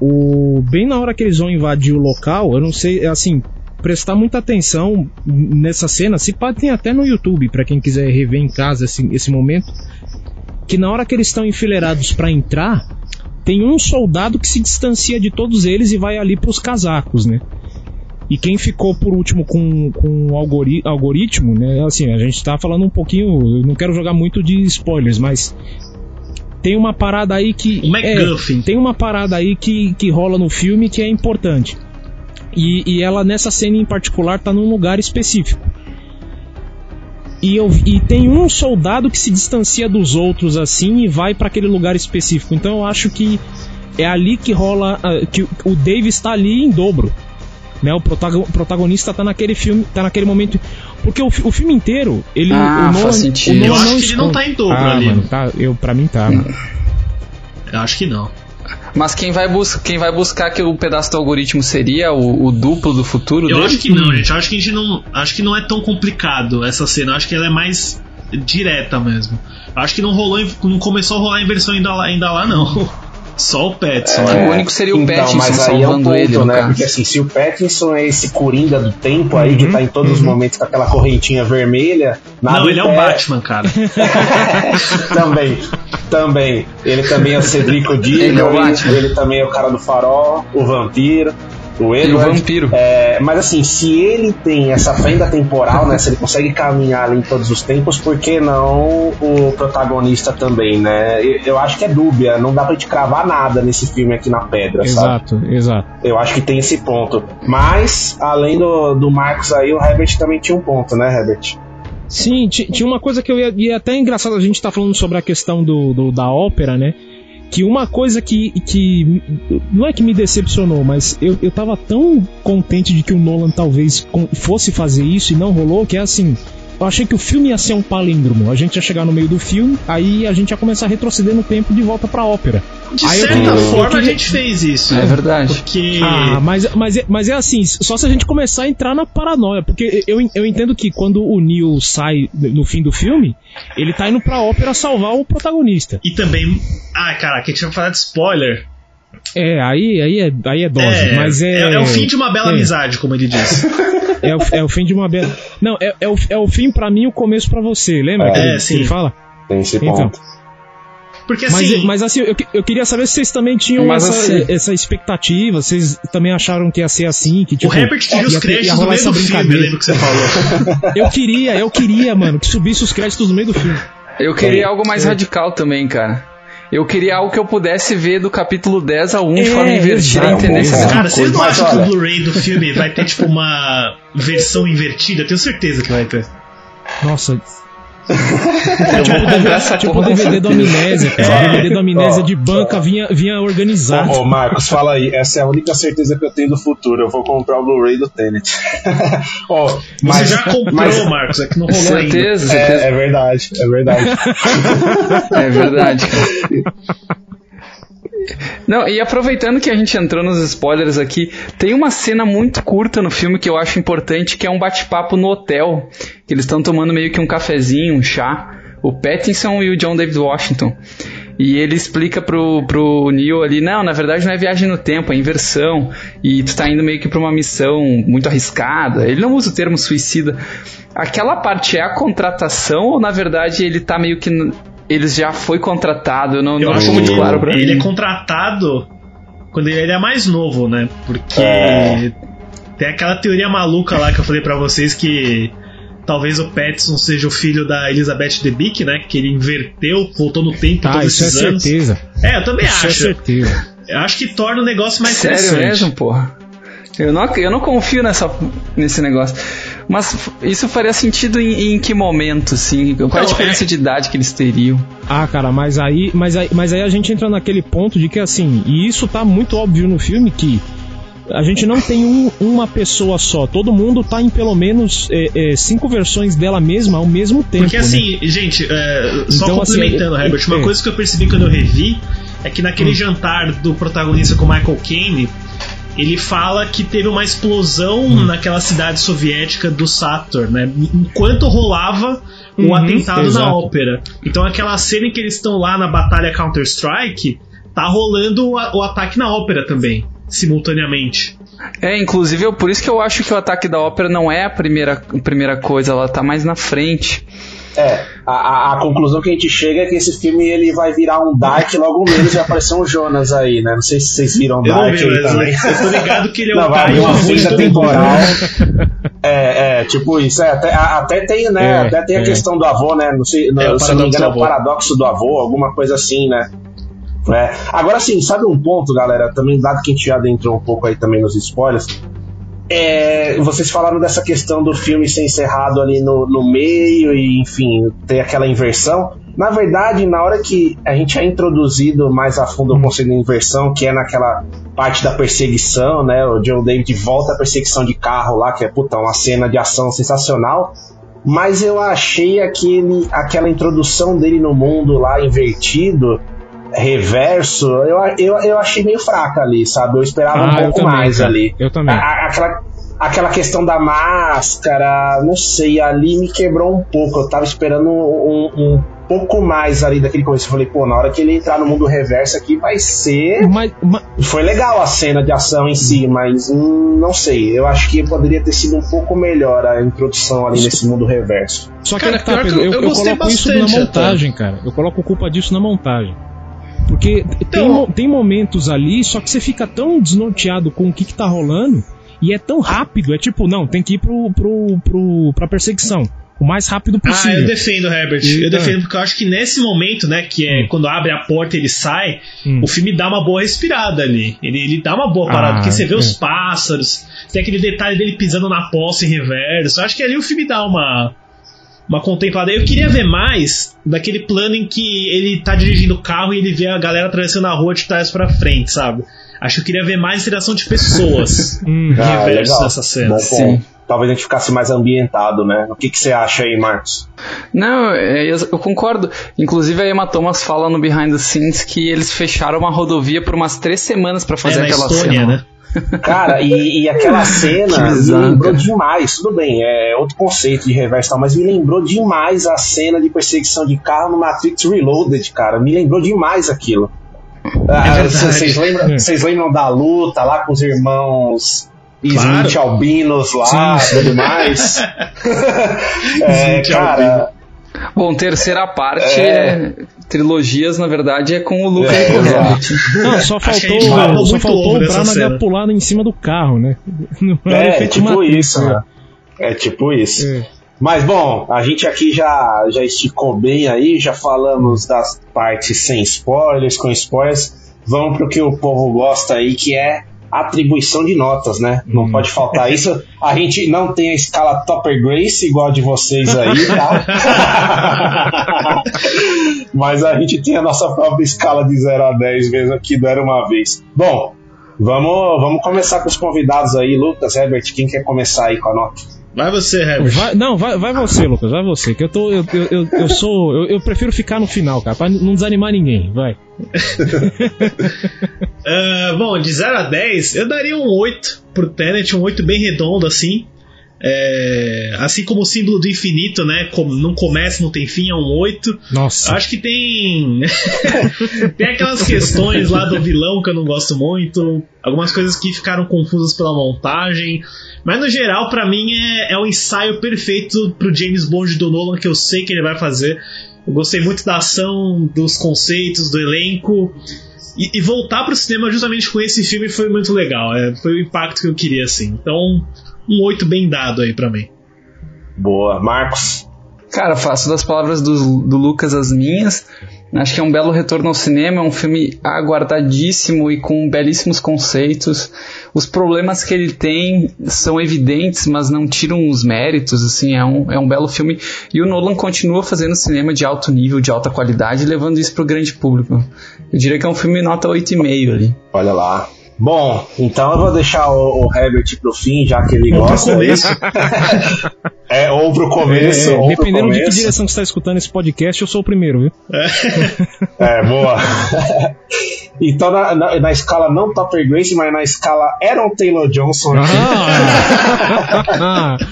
O, bem na hora que eles vão invadir o local, eu não sei, assim, prestar muita atenção nessa cena. Se pode tem até no YouTube, para quem quiser rever em casa esse, esse momento. Que na hora que eles estão enfileirados para entrar, tem um soldado que se distancia de todos eles e vai ali pros casacos, né? E quem ficou por último com, com o algori algoritmo, né? Assim, a gente tá falando um pouquinho. Eu não quero jogar muito de spoilers, mas tem uma parada aí que. É, tem uma parada aí que, que rola no filme que é importante. E, e ela, nessa cena em particular, tá num lugar específico. E, eu, e tem um soldado que se distancia dos outros assim e vai para aquele lugar específico. Então eu acho que é ali que rola. Uh, que o Dave está ali em dobro. Né, o protagonista tá naquele filme, tá naquele momento. Porque o, o filme inteiro, ele. Ah, o Nolan, faz sentido. O Nolan eu acho não que ele não tá em dobro ah, ali. Mano, tá, eu, pra mim tá. Eu acho que não. Mas quem vai, bus quem vai buscar que o pedaço do algoritmo seria o, o duplo do futuro Eu dele? acho que não, gente. Eu acho que a gente não. Acho que não é tão complicado essa cena. Eu acho que ela é mais direta mesmo. Eu acho que não rolou, não começou a rolar a inversão ainda lá, ainda lá não. Só o Petson. É, o único seria o então, Pattinson mas aí salvando é um ponto, ele, no né? caso. Porque assim, se o Pattinson é esse coringa do tempo aí, que tá em todos os momentos com aquela correntinha vermelha. Nada Não, ele é o Batman, cara. também, também. Ele também é o Cedrico Ele é o Diggory, Batman. ele também é o cara do farol, o vampiro, o E o Edward. vampiro. É, mas assim, se ele tem essa fenda temporal, né? Se ele consegue caminhar ali em todos os tempos, por que não o protagonista também, né? Eu, eu acho que é dúbia, não dá pra gente cravar nada nesse filme aqui na pedra, sabe? Exato, exato. Eu acho que tem esse ponto. Mas, além do, do Marcos aí, o Herbert também tinha um ponto, né, Herbert? Sim, ti- tinha uma coisa que eu ia. E é até engraçado a gente tá falando sobre a questão do, do- da ópera, né? Que uma coisa que, que. Não é que me decepcionou, mas eu, eu tava tão contente de que o Nolan talvez fosse fazer isso e não rolou, que é assim. Eu achei que o filme ia ser um palíndromo. A gente ia chegar no meio do filme, aí a gente ia começar a retroceder no tempo de volta pra ópera. De Aí certa eu forma queria- a gente fez isso. É verdade. Porque. Ah, mas, mas, é- mas é assim, só se a gente começar a entrar na paranoia, porque eu, eu entendo que quando o Neil sai no fim do filme, ele tá indo pra ópera salvar o protagonista. E também. Ah, caraca, a gente vai falar de spoiler. É, aí, aí, é, aí é dose, É, mas é... é o fim de uma bela é. amizade, como ele disse. É o, é o fim de uma bela... Não, é, é, o, é o fim pra mim, o começo pra você, lembra? É, que ele, sim. que ele fala? Tem esse Então. ponto. Porque Mas, assim, mas assim, eu, que- eu queria saber se vocês também tinham Mas essa, assim- essa expectativa, vocês também acharam que ia ser assim, que o tipo... Herbert queria os ia ter- ia créditos no meio do filme, eu lembro que você falou. Eu queria, eu queria, mano, que subisse os créditos no meio do filme. Eu queria É, algo mais radical também, cara. Eu queria algo que eu pudesse ver do capítulo 10 a 1 de É, forma invertida, exato. entender Cara, Cara, vocês não acham que o Blu-ray do filme vai ter, tipo, uma versão invertida? Eu tenho certeza que vai ter. Nossa, Comprar essa tipo o. DVD do Amnésia, cara. É. O DVD do Amnésia Ó, de banca vinha, vinha organizado. Ô, ô, Marcos, fala aí. Essa é a única certeza que eu tenho do futuro. Eu vou comprar o Blu-ray do Tenet. Ó, Você mas, já comprou, mas- Marcos, é que não rolou ainda. Certeza, certeza. É, é verdade, é verdade. É verdade. Não, e aproveitando que a gente entrou nos spoilers aqui, tem uma cena muito curta no filme que eu acho importante, que é um bate-papo no hotel, que eles estão tomando meio que um cafezinho, um chá, o Pattinson e o John David Washington. E ele explica pro, pro Neil ali, não, na verdade não é viagem no tempo, é inversão, e tu tá indo meio que pra uma missão muito arriscada. Ele não usa o termo suicida. Aquela parte é a contratação ou na verdade ele tá meio que eles já foi contratado, eu não, Eu não acho muito claro pra ele mim. é contratado quando ele é mais novo, né? Porque É. tem aquela teoria maluca lá que eu falei pra vocês que talvez o Pattinson seja o filho da Elizabeth Debicki, né? Que ele inverteu, voltou no tempo Ah, todos isso é esses anos. certeza. É, eu também Isso é acho. certeza. Eu acho que torna o negócio mais Sério interessante. mesmo, porra? Eu não, eu não confio nessa, nesse negócio. Mas isso faria sentido em, em que momento, assim? Qual a Não, diferença é- de idade que eles teriam? Ah, cara, mas aí, mas aí, mas aí a gente entra naquele ponto de que assim, e isso tá muito óbvio no filme que a gente não tem um- uma pessoa só, todo mundo tá em pelo menos é, é, cinco versões dela mesma ao mesmo tempo. Porque né? assim, gente, é, só Então, assim, complementando, é- Herbert, uma é. coisa que eu percebi quando eu revi é que naquele Hum. jantar do protagonista com o Michael Caine, ele fala que teve uma explosão Hum. naquela cidade soviética do Saturn, né? Enquanto rolava o Uhum, atentado exato. na ópera. Então aquela cena em que eles estão lá na batalha Counter-Strike, tá rolando o, o ataque na ópera também, simultaneamente. É, inclusive, eu, por isso que eu acho que o ataque da ópera não é a primeira, a primeira coisa, ela tá mais na frente. É, a, a, a conclusão que a gente chega é que esse filme ele vai virar um Dark logo menos vai aparecer um Jonas aí, né? Não sei se vocês viram Eu não Dark vi, aí mas também. eu tô ligado que ele é Não, o vai uma mundo. temporal. É, é, tipo isso. É, até, até tem, né? É, até tem a é. questão do avô, né? Não sei, não, É, o se eu não me engano, é o paradoxo do avô, alguma coisa assim, né? É. Agora sim, sabe um ponto, galera? Também, dado que a gente já adentrou um pouco aí também nos spoilers. É, vocês falaram dessa questão do filme ser encerrado ali no, no meio e, enfim, ter aquela inversão. Na verdade, na hora que a gente é introduzido mais a fundo o conceito de inversão, que é naquela parte da perseguição, né? O John David volta à perseguição de carro lá, que é puta, uma cena de ação sensacional. Mas eu achei aquele, aquela introdução dele no mundo lá invertido, reverso, eu, eu, eu achei meio fraca ali, sabe? Eu esperava um Ah, eu pouco também, mais cara. ali. Eu também. A- aquela, aquela questão da máscara, não sei, ali me quebrou um pouco. Eu tava esperando um, um pouco mais ali daquele começo. Eu falei, pô, na hora que ele entrar no mundo reverso aqui vai ser. Mas, mas- Foi legal a cena de ação em si, mas hum, não sei. Eu acho que poderia ter sido um pouco melhor a introdução ali nesse mundo reverso. Só que Cara, tá, Pedro, eu- eu, eu coloco isso na montagem, cara. Eu coloco culpa disso na montagem. Porque tem, Então- mo- tem momentos ali, só que você fica tão desnorteado com o que, que tá rolando, e é tão rápido, é tipo, não, tem que ir pro, pro, pro, pra perseguição. O mais rápido Ah, possível. eu defendo, Herbert. Eu Então. defendo porque eu acho que nesse momento, né, que é quando abre a porta e ele sai, Hum. o filme dá uma boa respirada ali. Ele, ele dá uma boa Ah, parada, porque você vê é. os pássaros, tem aquele detalhe dele pisando na poça em reverso. Eu acho que ali o filme dá uma uma contemplada. Eu queria ver mais daquele plano em que ele tá dirigindo o carro e ele vê a galera atravessando a rua de trás pra frente, sabe? Acho que eu queria ver mais interação de pessoas Hum. em Ah, reverso legal. nessa cena. Bom Sim. Talvez a gente ficasse mais ambientado, né? O que, que você acha aí, Marcos? Não, é, eu, eu concordo. Inclusive a Emma Thomas fala no Behind the Scenes que eles fecharam uma rodovia por umas três semanas pra fazer É, na aquela Estônia, cena. né? Cara, e, e aquela cena me lembrou demais. Tudo bem, é outro conceito de reverso, tal, mas me lembrou demais a cena de perseguição de carro no Matrix Reloaded, cara. Me lembrou demais aquilo. Ah, verdade. Vocês lembram, É. vocês lembram da luta lá com os irmãos Claro. Smith albinos lá e tudo mais? é, cara. Bom, terceira parte É. é... trilogias, na verdade, é com o Lucas É, e. Herbert. Não, só faltou, falou só muito faltou o Branagh pular em cima do carro, né? Não era É, efeito tipo isso, né? né? É tipo isso. É. Mas bom, a gente aqui já, já esticou bem aí, já falamos das partes sem spoilers, com spoilers. Vamos pro que o povo gosta aí, que é atribuição de notas, né? Não pode faltar isso. A gente não tem a escala Topper Grace igual a de vocês aí, tá? Mas a gente tem a nossa própria escala de 0 a 10 mesmo aqui do Era Uma Vez. Bom, vamos, vamos começar com os convidados aí. Lucas, Herbert, quem quer começar aí com a nota? Vai você, Herbert. Vai- não, vai, vai você, Lucas, vai você, que eu tô. Eu, eu, eu, eu sou. Eu, eu prefiro ficar no final, cara, pra não desanimar ninguém. Vai. Ah, bom, de 0 a 10, eu daria um 8 pro Tenet, um 8 bem redondo assim. É, assim como o símbolo do infinito, né? Como não começa, não tem fim, é um 8. Nossa. Acho que tem. tem aquelas questões lá do vilão que eu não gosto muito. Algumas coisas que ficaram confusas pela montagem. Mas no geral, pra mim, é, é o ensaio perfeito pro James Bond do Nolan que eu sei que ele vai fazer. Eu gostei muito da ação, dos conceitos, do elenco. E, e voltar pro cinema justamente com esse filme foi muito legal. é, foi o impacto que eu queria, assim. Então, um 8 bem dado aí pra mim. Boa. Marcos? Cara, faço das palavras do, do Lucas as minhas. Acho que é um belo retorno ao cinema, é um filme aguardadíssimo e com belíssimos conceitos. Os problemas que ele tem são evidentes, mas não tiram os méritos, assim, é um, é um belo filme. E o Nolan continua fazendo cinema de alto nível, de alta qualidade, levando isso pro grande público. Eu diria que é um filme nota 8,5 ali. Olha lá. Bom, então eu vou deixar o, o Herbert pro fim, já que ele Ou gosta. começo. É, ou pro começo, É, ou dependendo de que começo. direção que você tá escutando esse podcast, eu sou o primeiro, viu? É, boa. então, na, na, na escala não Topper Grace, mas na escala Aaron Taylor Johnson. Ah!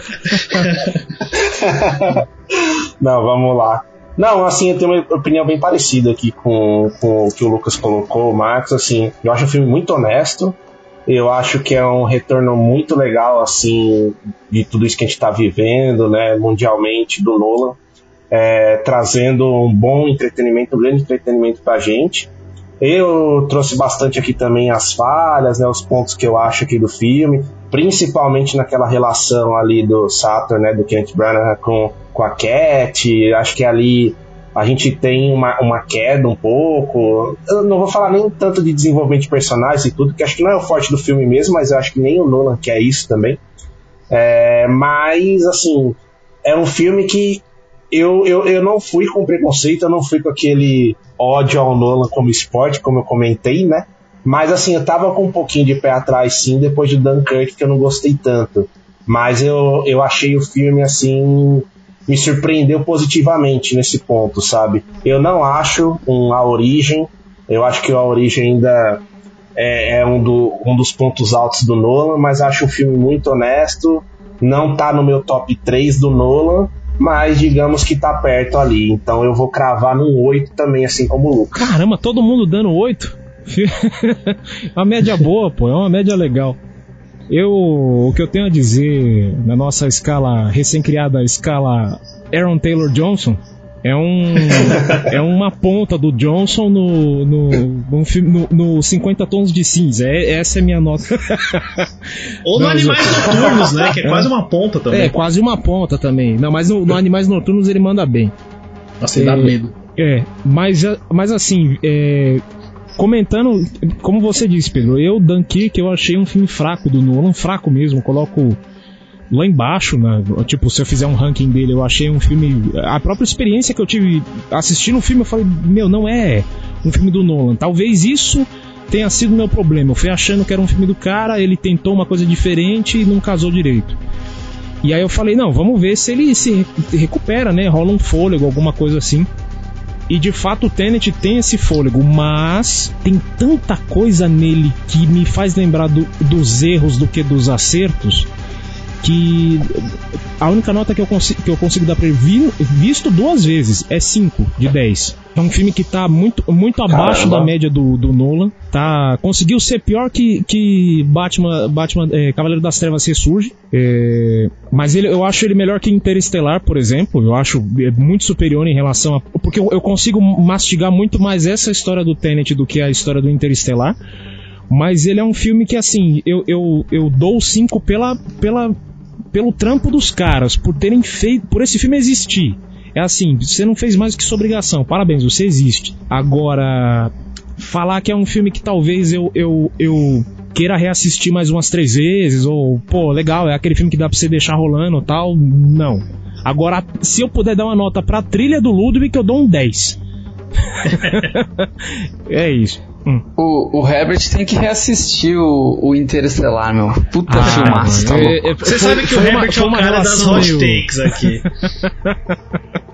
Não, vamos lá. Não, assim, eu tenho uma opinião bem parecida aqui com, com o que o Lucas colocou, o Marcos, assim, eu acho o filme muito honesto, eu acho que é um retorno muito legal, assim, de tudo isso que a gente está vivendo, né, mundialmente, do Nolan, é, trazendo um bom entretenimento, um grande entretenimento pra gente. Eu trouxe bastante aqui também as falhas, né, os pontos que eu acho aqui do filme, principalmente naquela relação ali do Saturn, né, do Kent Branagh com, com a Cat. Acho que ali a gente tem uma, uma queda um pouco. Eu não vou falar nem tanto de desenvolvimento de personagens e tudo, que acho que não é o forte do filme mesmo, mas eu acho que nem o Nolan quer isso também. É, mas, assim, é um filme que eu, eu, eu não fui com preconceito, eu não fui com aquele ódio ao Nolan como esporte, como eu comentei, né? Mas assim, eu tava com um pouquinho de pé atrás sim, depois de Dunkirk, que eu não gostei tanto. Mas eu, eu achei o filme assim. Me surpreendeu positivamente nesse ponto, sabe? Eu não acho um A Origem. Eu acho que o A Origem ainda é, é um, do, um dos pontos altos do Nolan, mas acho um filme muito honesto. Não tá no meu top 3 do Nolan, mas digamos que tá perto ali. Então eu vou cravar num 8 também, assim como o Lucas. Caramba, todo mundo dando 8? uma média boa, pô, é uma média legal. Eu, o que eu tenho a dizer na nossa escala recém-criada escala Aaron Taylor Johnson é um é uma ponta do Johnson no no, no, no, no 50 tons de cinza. É, essa é a minha nota. Ou no Não, Animais Noturnos, né? Que é quase uma ponta também. É, quase uma ponta também. Não, mas no, no Animais Noturnos ele manda bem. Nossa, ele dá É, medo. É, mas, mas assim, é, comentando, como você disse, Pedro, eu, Dunkirk, eu achei um filme fraco do Nolan, fraco mesmo, coloco lá embaixo, né? tipo, se eu fizer um ranking dele, eu achei um filme, a própria experiência que eu tive assistindo o filme, eu falei, meu, não é um filme do Nolan, talvez isso tenha sido meu problema, eu fui achando que era um filme do cara, ele tentou uma coisa diferente e não casou direito. E aí eu falei, não, vamos ver se ele se recupera, né? Rola um fôlego, alguma coisa assim. E de fato o Tenet tem esse fôlego, mas tem tanta coisa nele que me faz lembrar do- dos erros do que dos acertos. Que a única nota que eu, consi- que eu consigo dar pra ele, vi- visto duas vezes, é 5 de 10. É um filme que tá muito, muito abaixo Caramba. da média do, do Nolan. Tá, conseguiu ser pior que, que Batman, Batman é, Cavaleiro das Trevas ressurge. É, mas ele, eu acho ele melhor que Interestelar, por exemplo. Eu acho muito superior em relação a. Porque eu, eu consigo mastigar muito mais essa história do Tenet do que a história do Interestelar. Mas ele é um filme que, assim, eu, eu, eu dou 5 pela, pela, pelo trampo dos caras, por terem feito. por esse filme existir. É assim, você não fez mais do que sua obrigação. Parabéns, você existe. Agora, falar que é um filme que talvez eu, eu, eu queira reassistir mais umas três vezes, ou, pô, legal, é aquele filme que dá pra você deixar rolando tal, não. Agora, se eu puder dar uma nota pra trilha do Ludwig, eu dou um 10. é isso. Hum. O, o Herbert tem que reassistir o, o Interestelar, meu. Puta Ah, filmaço, tá Você foi- sabe que o Herbert é o uma cara das hot takes aqui.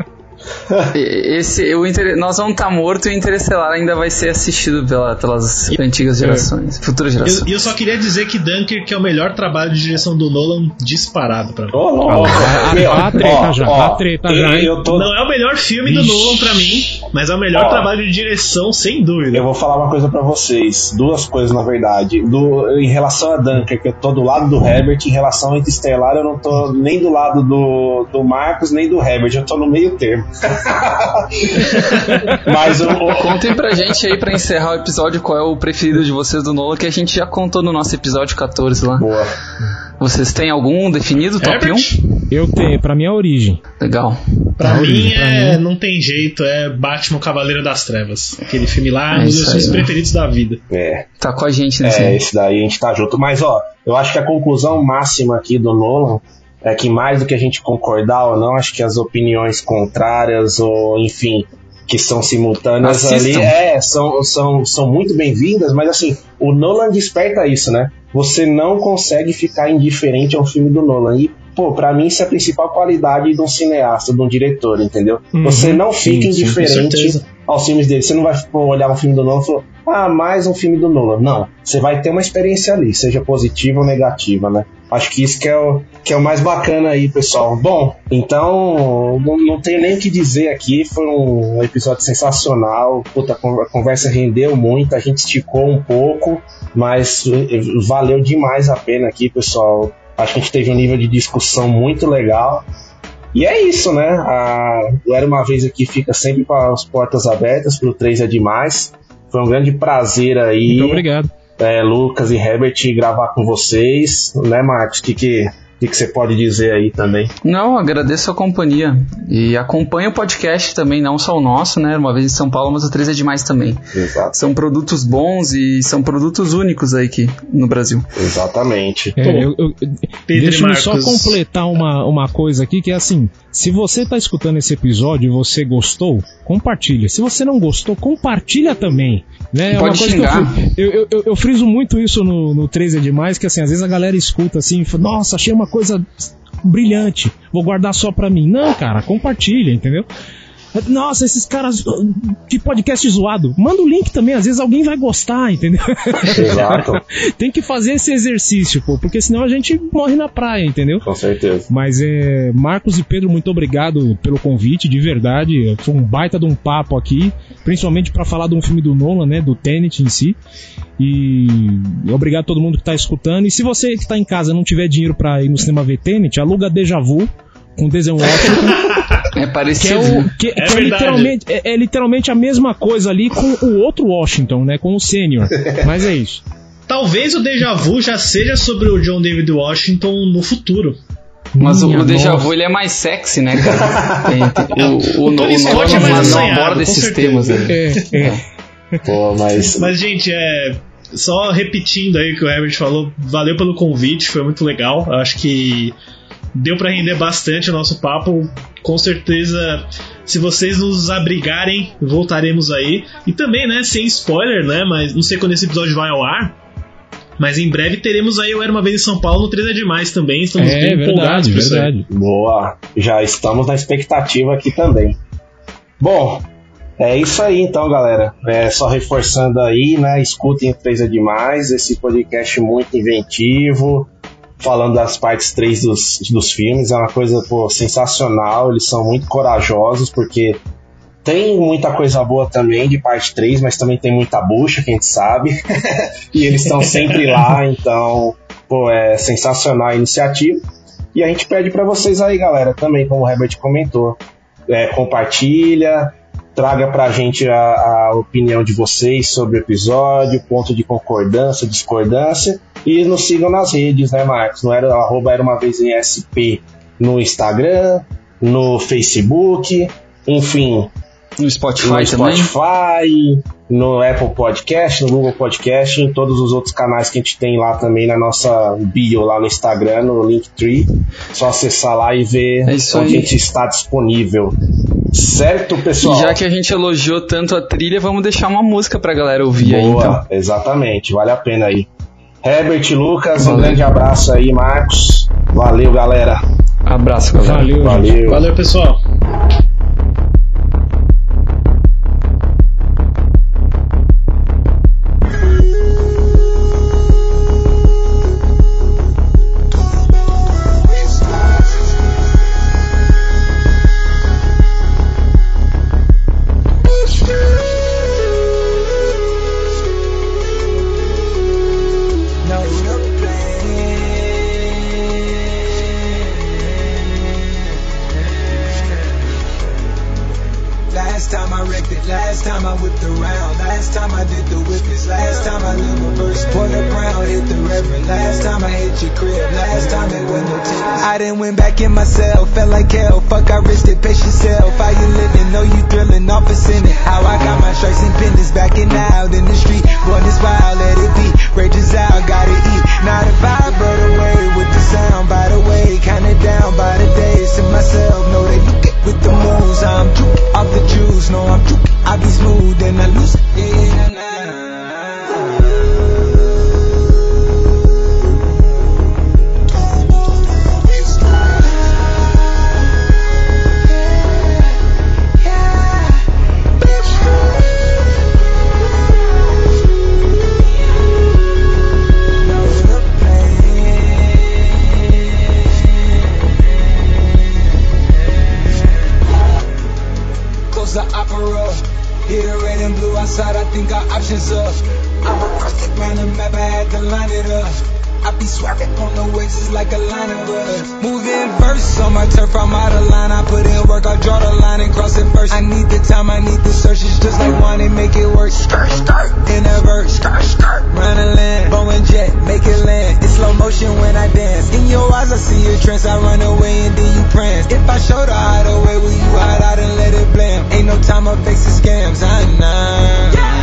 E- Esse, o Inter... Nós vamos estar morto e o Interestelar ainda vai ser assistido pela, pelas antigas gerações, futuras gerações. E eu, só queria dizer que Dunkirk é o melhor trabalho de direção do Nolan disparado pra mim. Ô, louco. a- treta já, ó, a treta eu- já, hein? Eu tô, Não é o melhor filme do Vixe. Nolan pra mim, mas é o melhor Ó. trabalho de direção, sem dúvida. Eu vou falar uma coisa pra vocês, duas coisas na verdade. Do, em relação a Dunker, que eu tô do lado do Herbert, em relação a Interstellar, eu não tô nem do lado do, do Marcos, nem do Herbert, eu tô no meio termo. Mas o, Contem pra gente aí, pra encerrar o episódio, qual é o preferido de vocês do Nolan, que a gente já contou no nosso episódio 14 lá. Boa. Vocês têm algum definido, top Herbert? 1? Eu tenho, pra mim é a origem. Legal. Pra Pra mim, mim, pra é, não tem jeito, é Batman Cavaleiro das Trevas. Aquele filme lá é um É dos meus preferidos da vida. É, Tá com a gente nesse é, aí. esse daí a gente tá junto. Mas ó, eu acho que a conclusão máxima aqui do Nolan é que mais do que a gente concordar ou não, acho que as opiniões contrárias ou enfim que são simultâneas Assistam. ali é, são, são, são muito bem-vindas, mas assim, o Nolan desperta isso, né? Você não consegue ficar indiferente ao filme do Nolan. E, pô, pra mim isso é a principal qualidade de um cineasta, de um diretor, entendeu? Uhum, Você não fica sim, indiferente. Aos filmes dele. Você não vai olhar um filme do Nolan e falar, ah, mais um filme do Nolan. Não. Você vai ter uma experiência ali, seja positiva ou negativa, né? Acho que isso que é o, que é o mais bacana aí, pessoal. Bom, então, não, não tenho nem o que dizer aqui. Foi um episódio sensacional. Puta, a conversa rendeu muito, a gente esticou um pouco, mas eh, valeu demais a pena aqui, pessoal. Acho que a gente teve um nível de discussão muito legal. E é isso, né? A, o Era Uma Vez aqui fica sempre com as portas abertas, pro 3 é demais. Foi um grande prazer aí, Muito obrigado. é, Lucas e Herbert, gravar com vocês. Né, Marcos? O que, que, que, que você pode dizer aí também? Não, agradeço a companhia. E acompanha o podcast também, não só o nosso, né? Uma vez em São Paulo, mas o 3 é demais também. Exato. São produtos bons e são produtos únicos aí aqui no Brasil. Exatamente. É, eu, eu, Pedro deixa e eu só completar uma, uma coisa aqui, que é assim, se você tá escutando esse episódio e você gostou, compartilha. Se você não gostou, compartilha também. Né? É uma Pode coisa que eu xingar. eu, eu, eu, eu friso muito isso no, no 3 é demais, que assim, às vezes a galera escuta assim, e fala, nossa, achei uma coisa brilhante, vou guardar só pra mim. Não, cara, compartilha, entendeu? Nossa, esses caras, que podcast zoado. Manda o link também, às vezes alguém vai gostar, entendeu? Exato, Tem que fazer esse exercício, pô, porque senão a gente morre na praia, entendeu? com certeza. Mas é. Marcos e Pedro, muito obrigado pelo convite, de verdade. Foi um baita de um papo aqui, principalmente pra falar de um filme do Nolan, né? Do Tenet em si. E obrigado a todo mundo que tá escutando. E se você que tá em casa não tiver dinheiro pra ir no cinema ver Tenet, aluga Deja Vu com Denzel Washington, É que parecido. é, o, que, que é literalmente, é, é literalmente a mesma coisa ali com o outro Washington, né? Com o sênior. Mas é isso. Talvez o Deja Vu já seja sobre o John David Washington no futuro. Mas o, Minha o Deja nossa. Vu ele é mais sexy, né, cara? Tem- o o, o, Tony o Nolan é mais não assanhado, aborda esses certeza. temas aí. É, é. Pô, mas. Mas, gente, é. Só repetindo aí o que o Herbert falou, valeu pelo convite, foi muito legal. Eu Acho que deu pra render bastante o nosso papo. Com certeza, se vocês nos abrigarem, voltaremos aí. E também, né, sem spoiler, né? Mas não sei quando esse episódio vai ao ar. Mas em breve teremos aí o Era Uma Vez em São Paulo no 3 é Demais também. Estamos É bem empolgados verdade, aí. verdade. Boa, já estamos na expectativa aqui também. Bom, é isso aí então, galera. É, só reforçando aí, né? Escutem o 3 é demais, esse podcast muito inventivo, falando das partes 3 dos, dos filmes, é uma coisa pô, sensacional. Eles são muito corajosos porque Tem muita coisa boa também de parte 3, mas também tem muita bucha, que a gente sabe. e eles estão sempre lá, então, pô, é sensacional a iniciativa. E a gente pede para vocês aí, galera, também, como o Herbert comentou, é, compartilha, traga gente a, a, opinião de vocês sobre o episódio, ponto de concordância, discordância, e nos sigam nas redes, né, Marcos? Era, arroba era uma vez em SP no Instagram, no Facebook, enfim. No Spotify no também. Spotify, no Apple Podcast, no Google Podcast, em todos os outros canais que a gente tem lá também na nossa bio lá no Instagram, no Linktree. Só acessar lá e ver É onde isso a aí. gente está disponível. Certo, pessoal? E já que a gente elogiou tanto a trilha, vamos deixar uma música pra galera ouvir aí, Boa, então. exatamente, vale a pena aí. Herbert, Lucas, um Valeu. grande abraço aí, Marcos. Valeu, galera. Abraço, galera. Valeu. Valeu. Valeu, pessoal. Last time I wrecked it, last time I whipped around, last time I did the whippets, last time I lived reverse, pour the brown, hit the reverend, last time I hit your crib, last time it went no tickets. I done went back in myself, felt like hell, fuck I risked it, pace yourself, how you living, know you thrilling, off a sinning, how I got my stripes and pendants, and out in the street, going this wild, let it be, rages out, gotta eat, Not a vibe rode away with the sound, by the way, kinda down by the days, to myself, know they with the moves, I'm juke, off the juice, no I'm juke, I be smooth and I lose it, think got options up. I work cross the grind, map, I had to line it up. I be swapping on the waves, it's like a line of brush. Moving first on my turf, I'm out of line. I put in work, I draw the line and cross it first. I need the time, I need the search. It's just like wanting make it work. Skirt, skirt, in a verse. Skirt, skirt, run a land. Bow and jet, make it land. It's slow motion when I dance. In your eyes, I see your trance. I run away and then you prance. If I show the hideaway, will you hide out and let it blam? Ain't no time, I face the scams. Ah, I know. Yeah.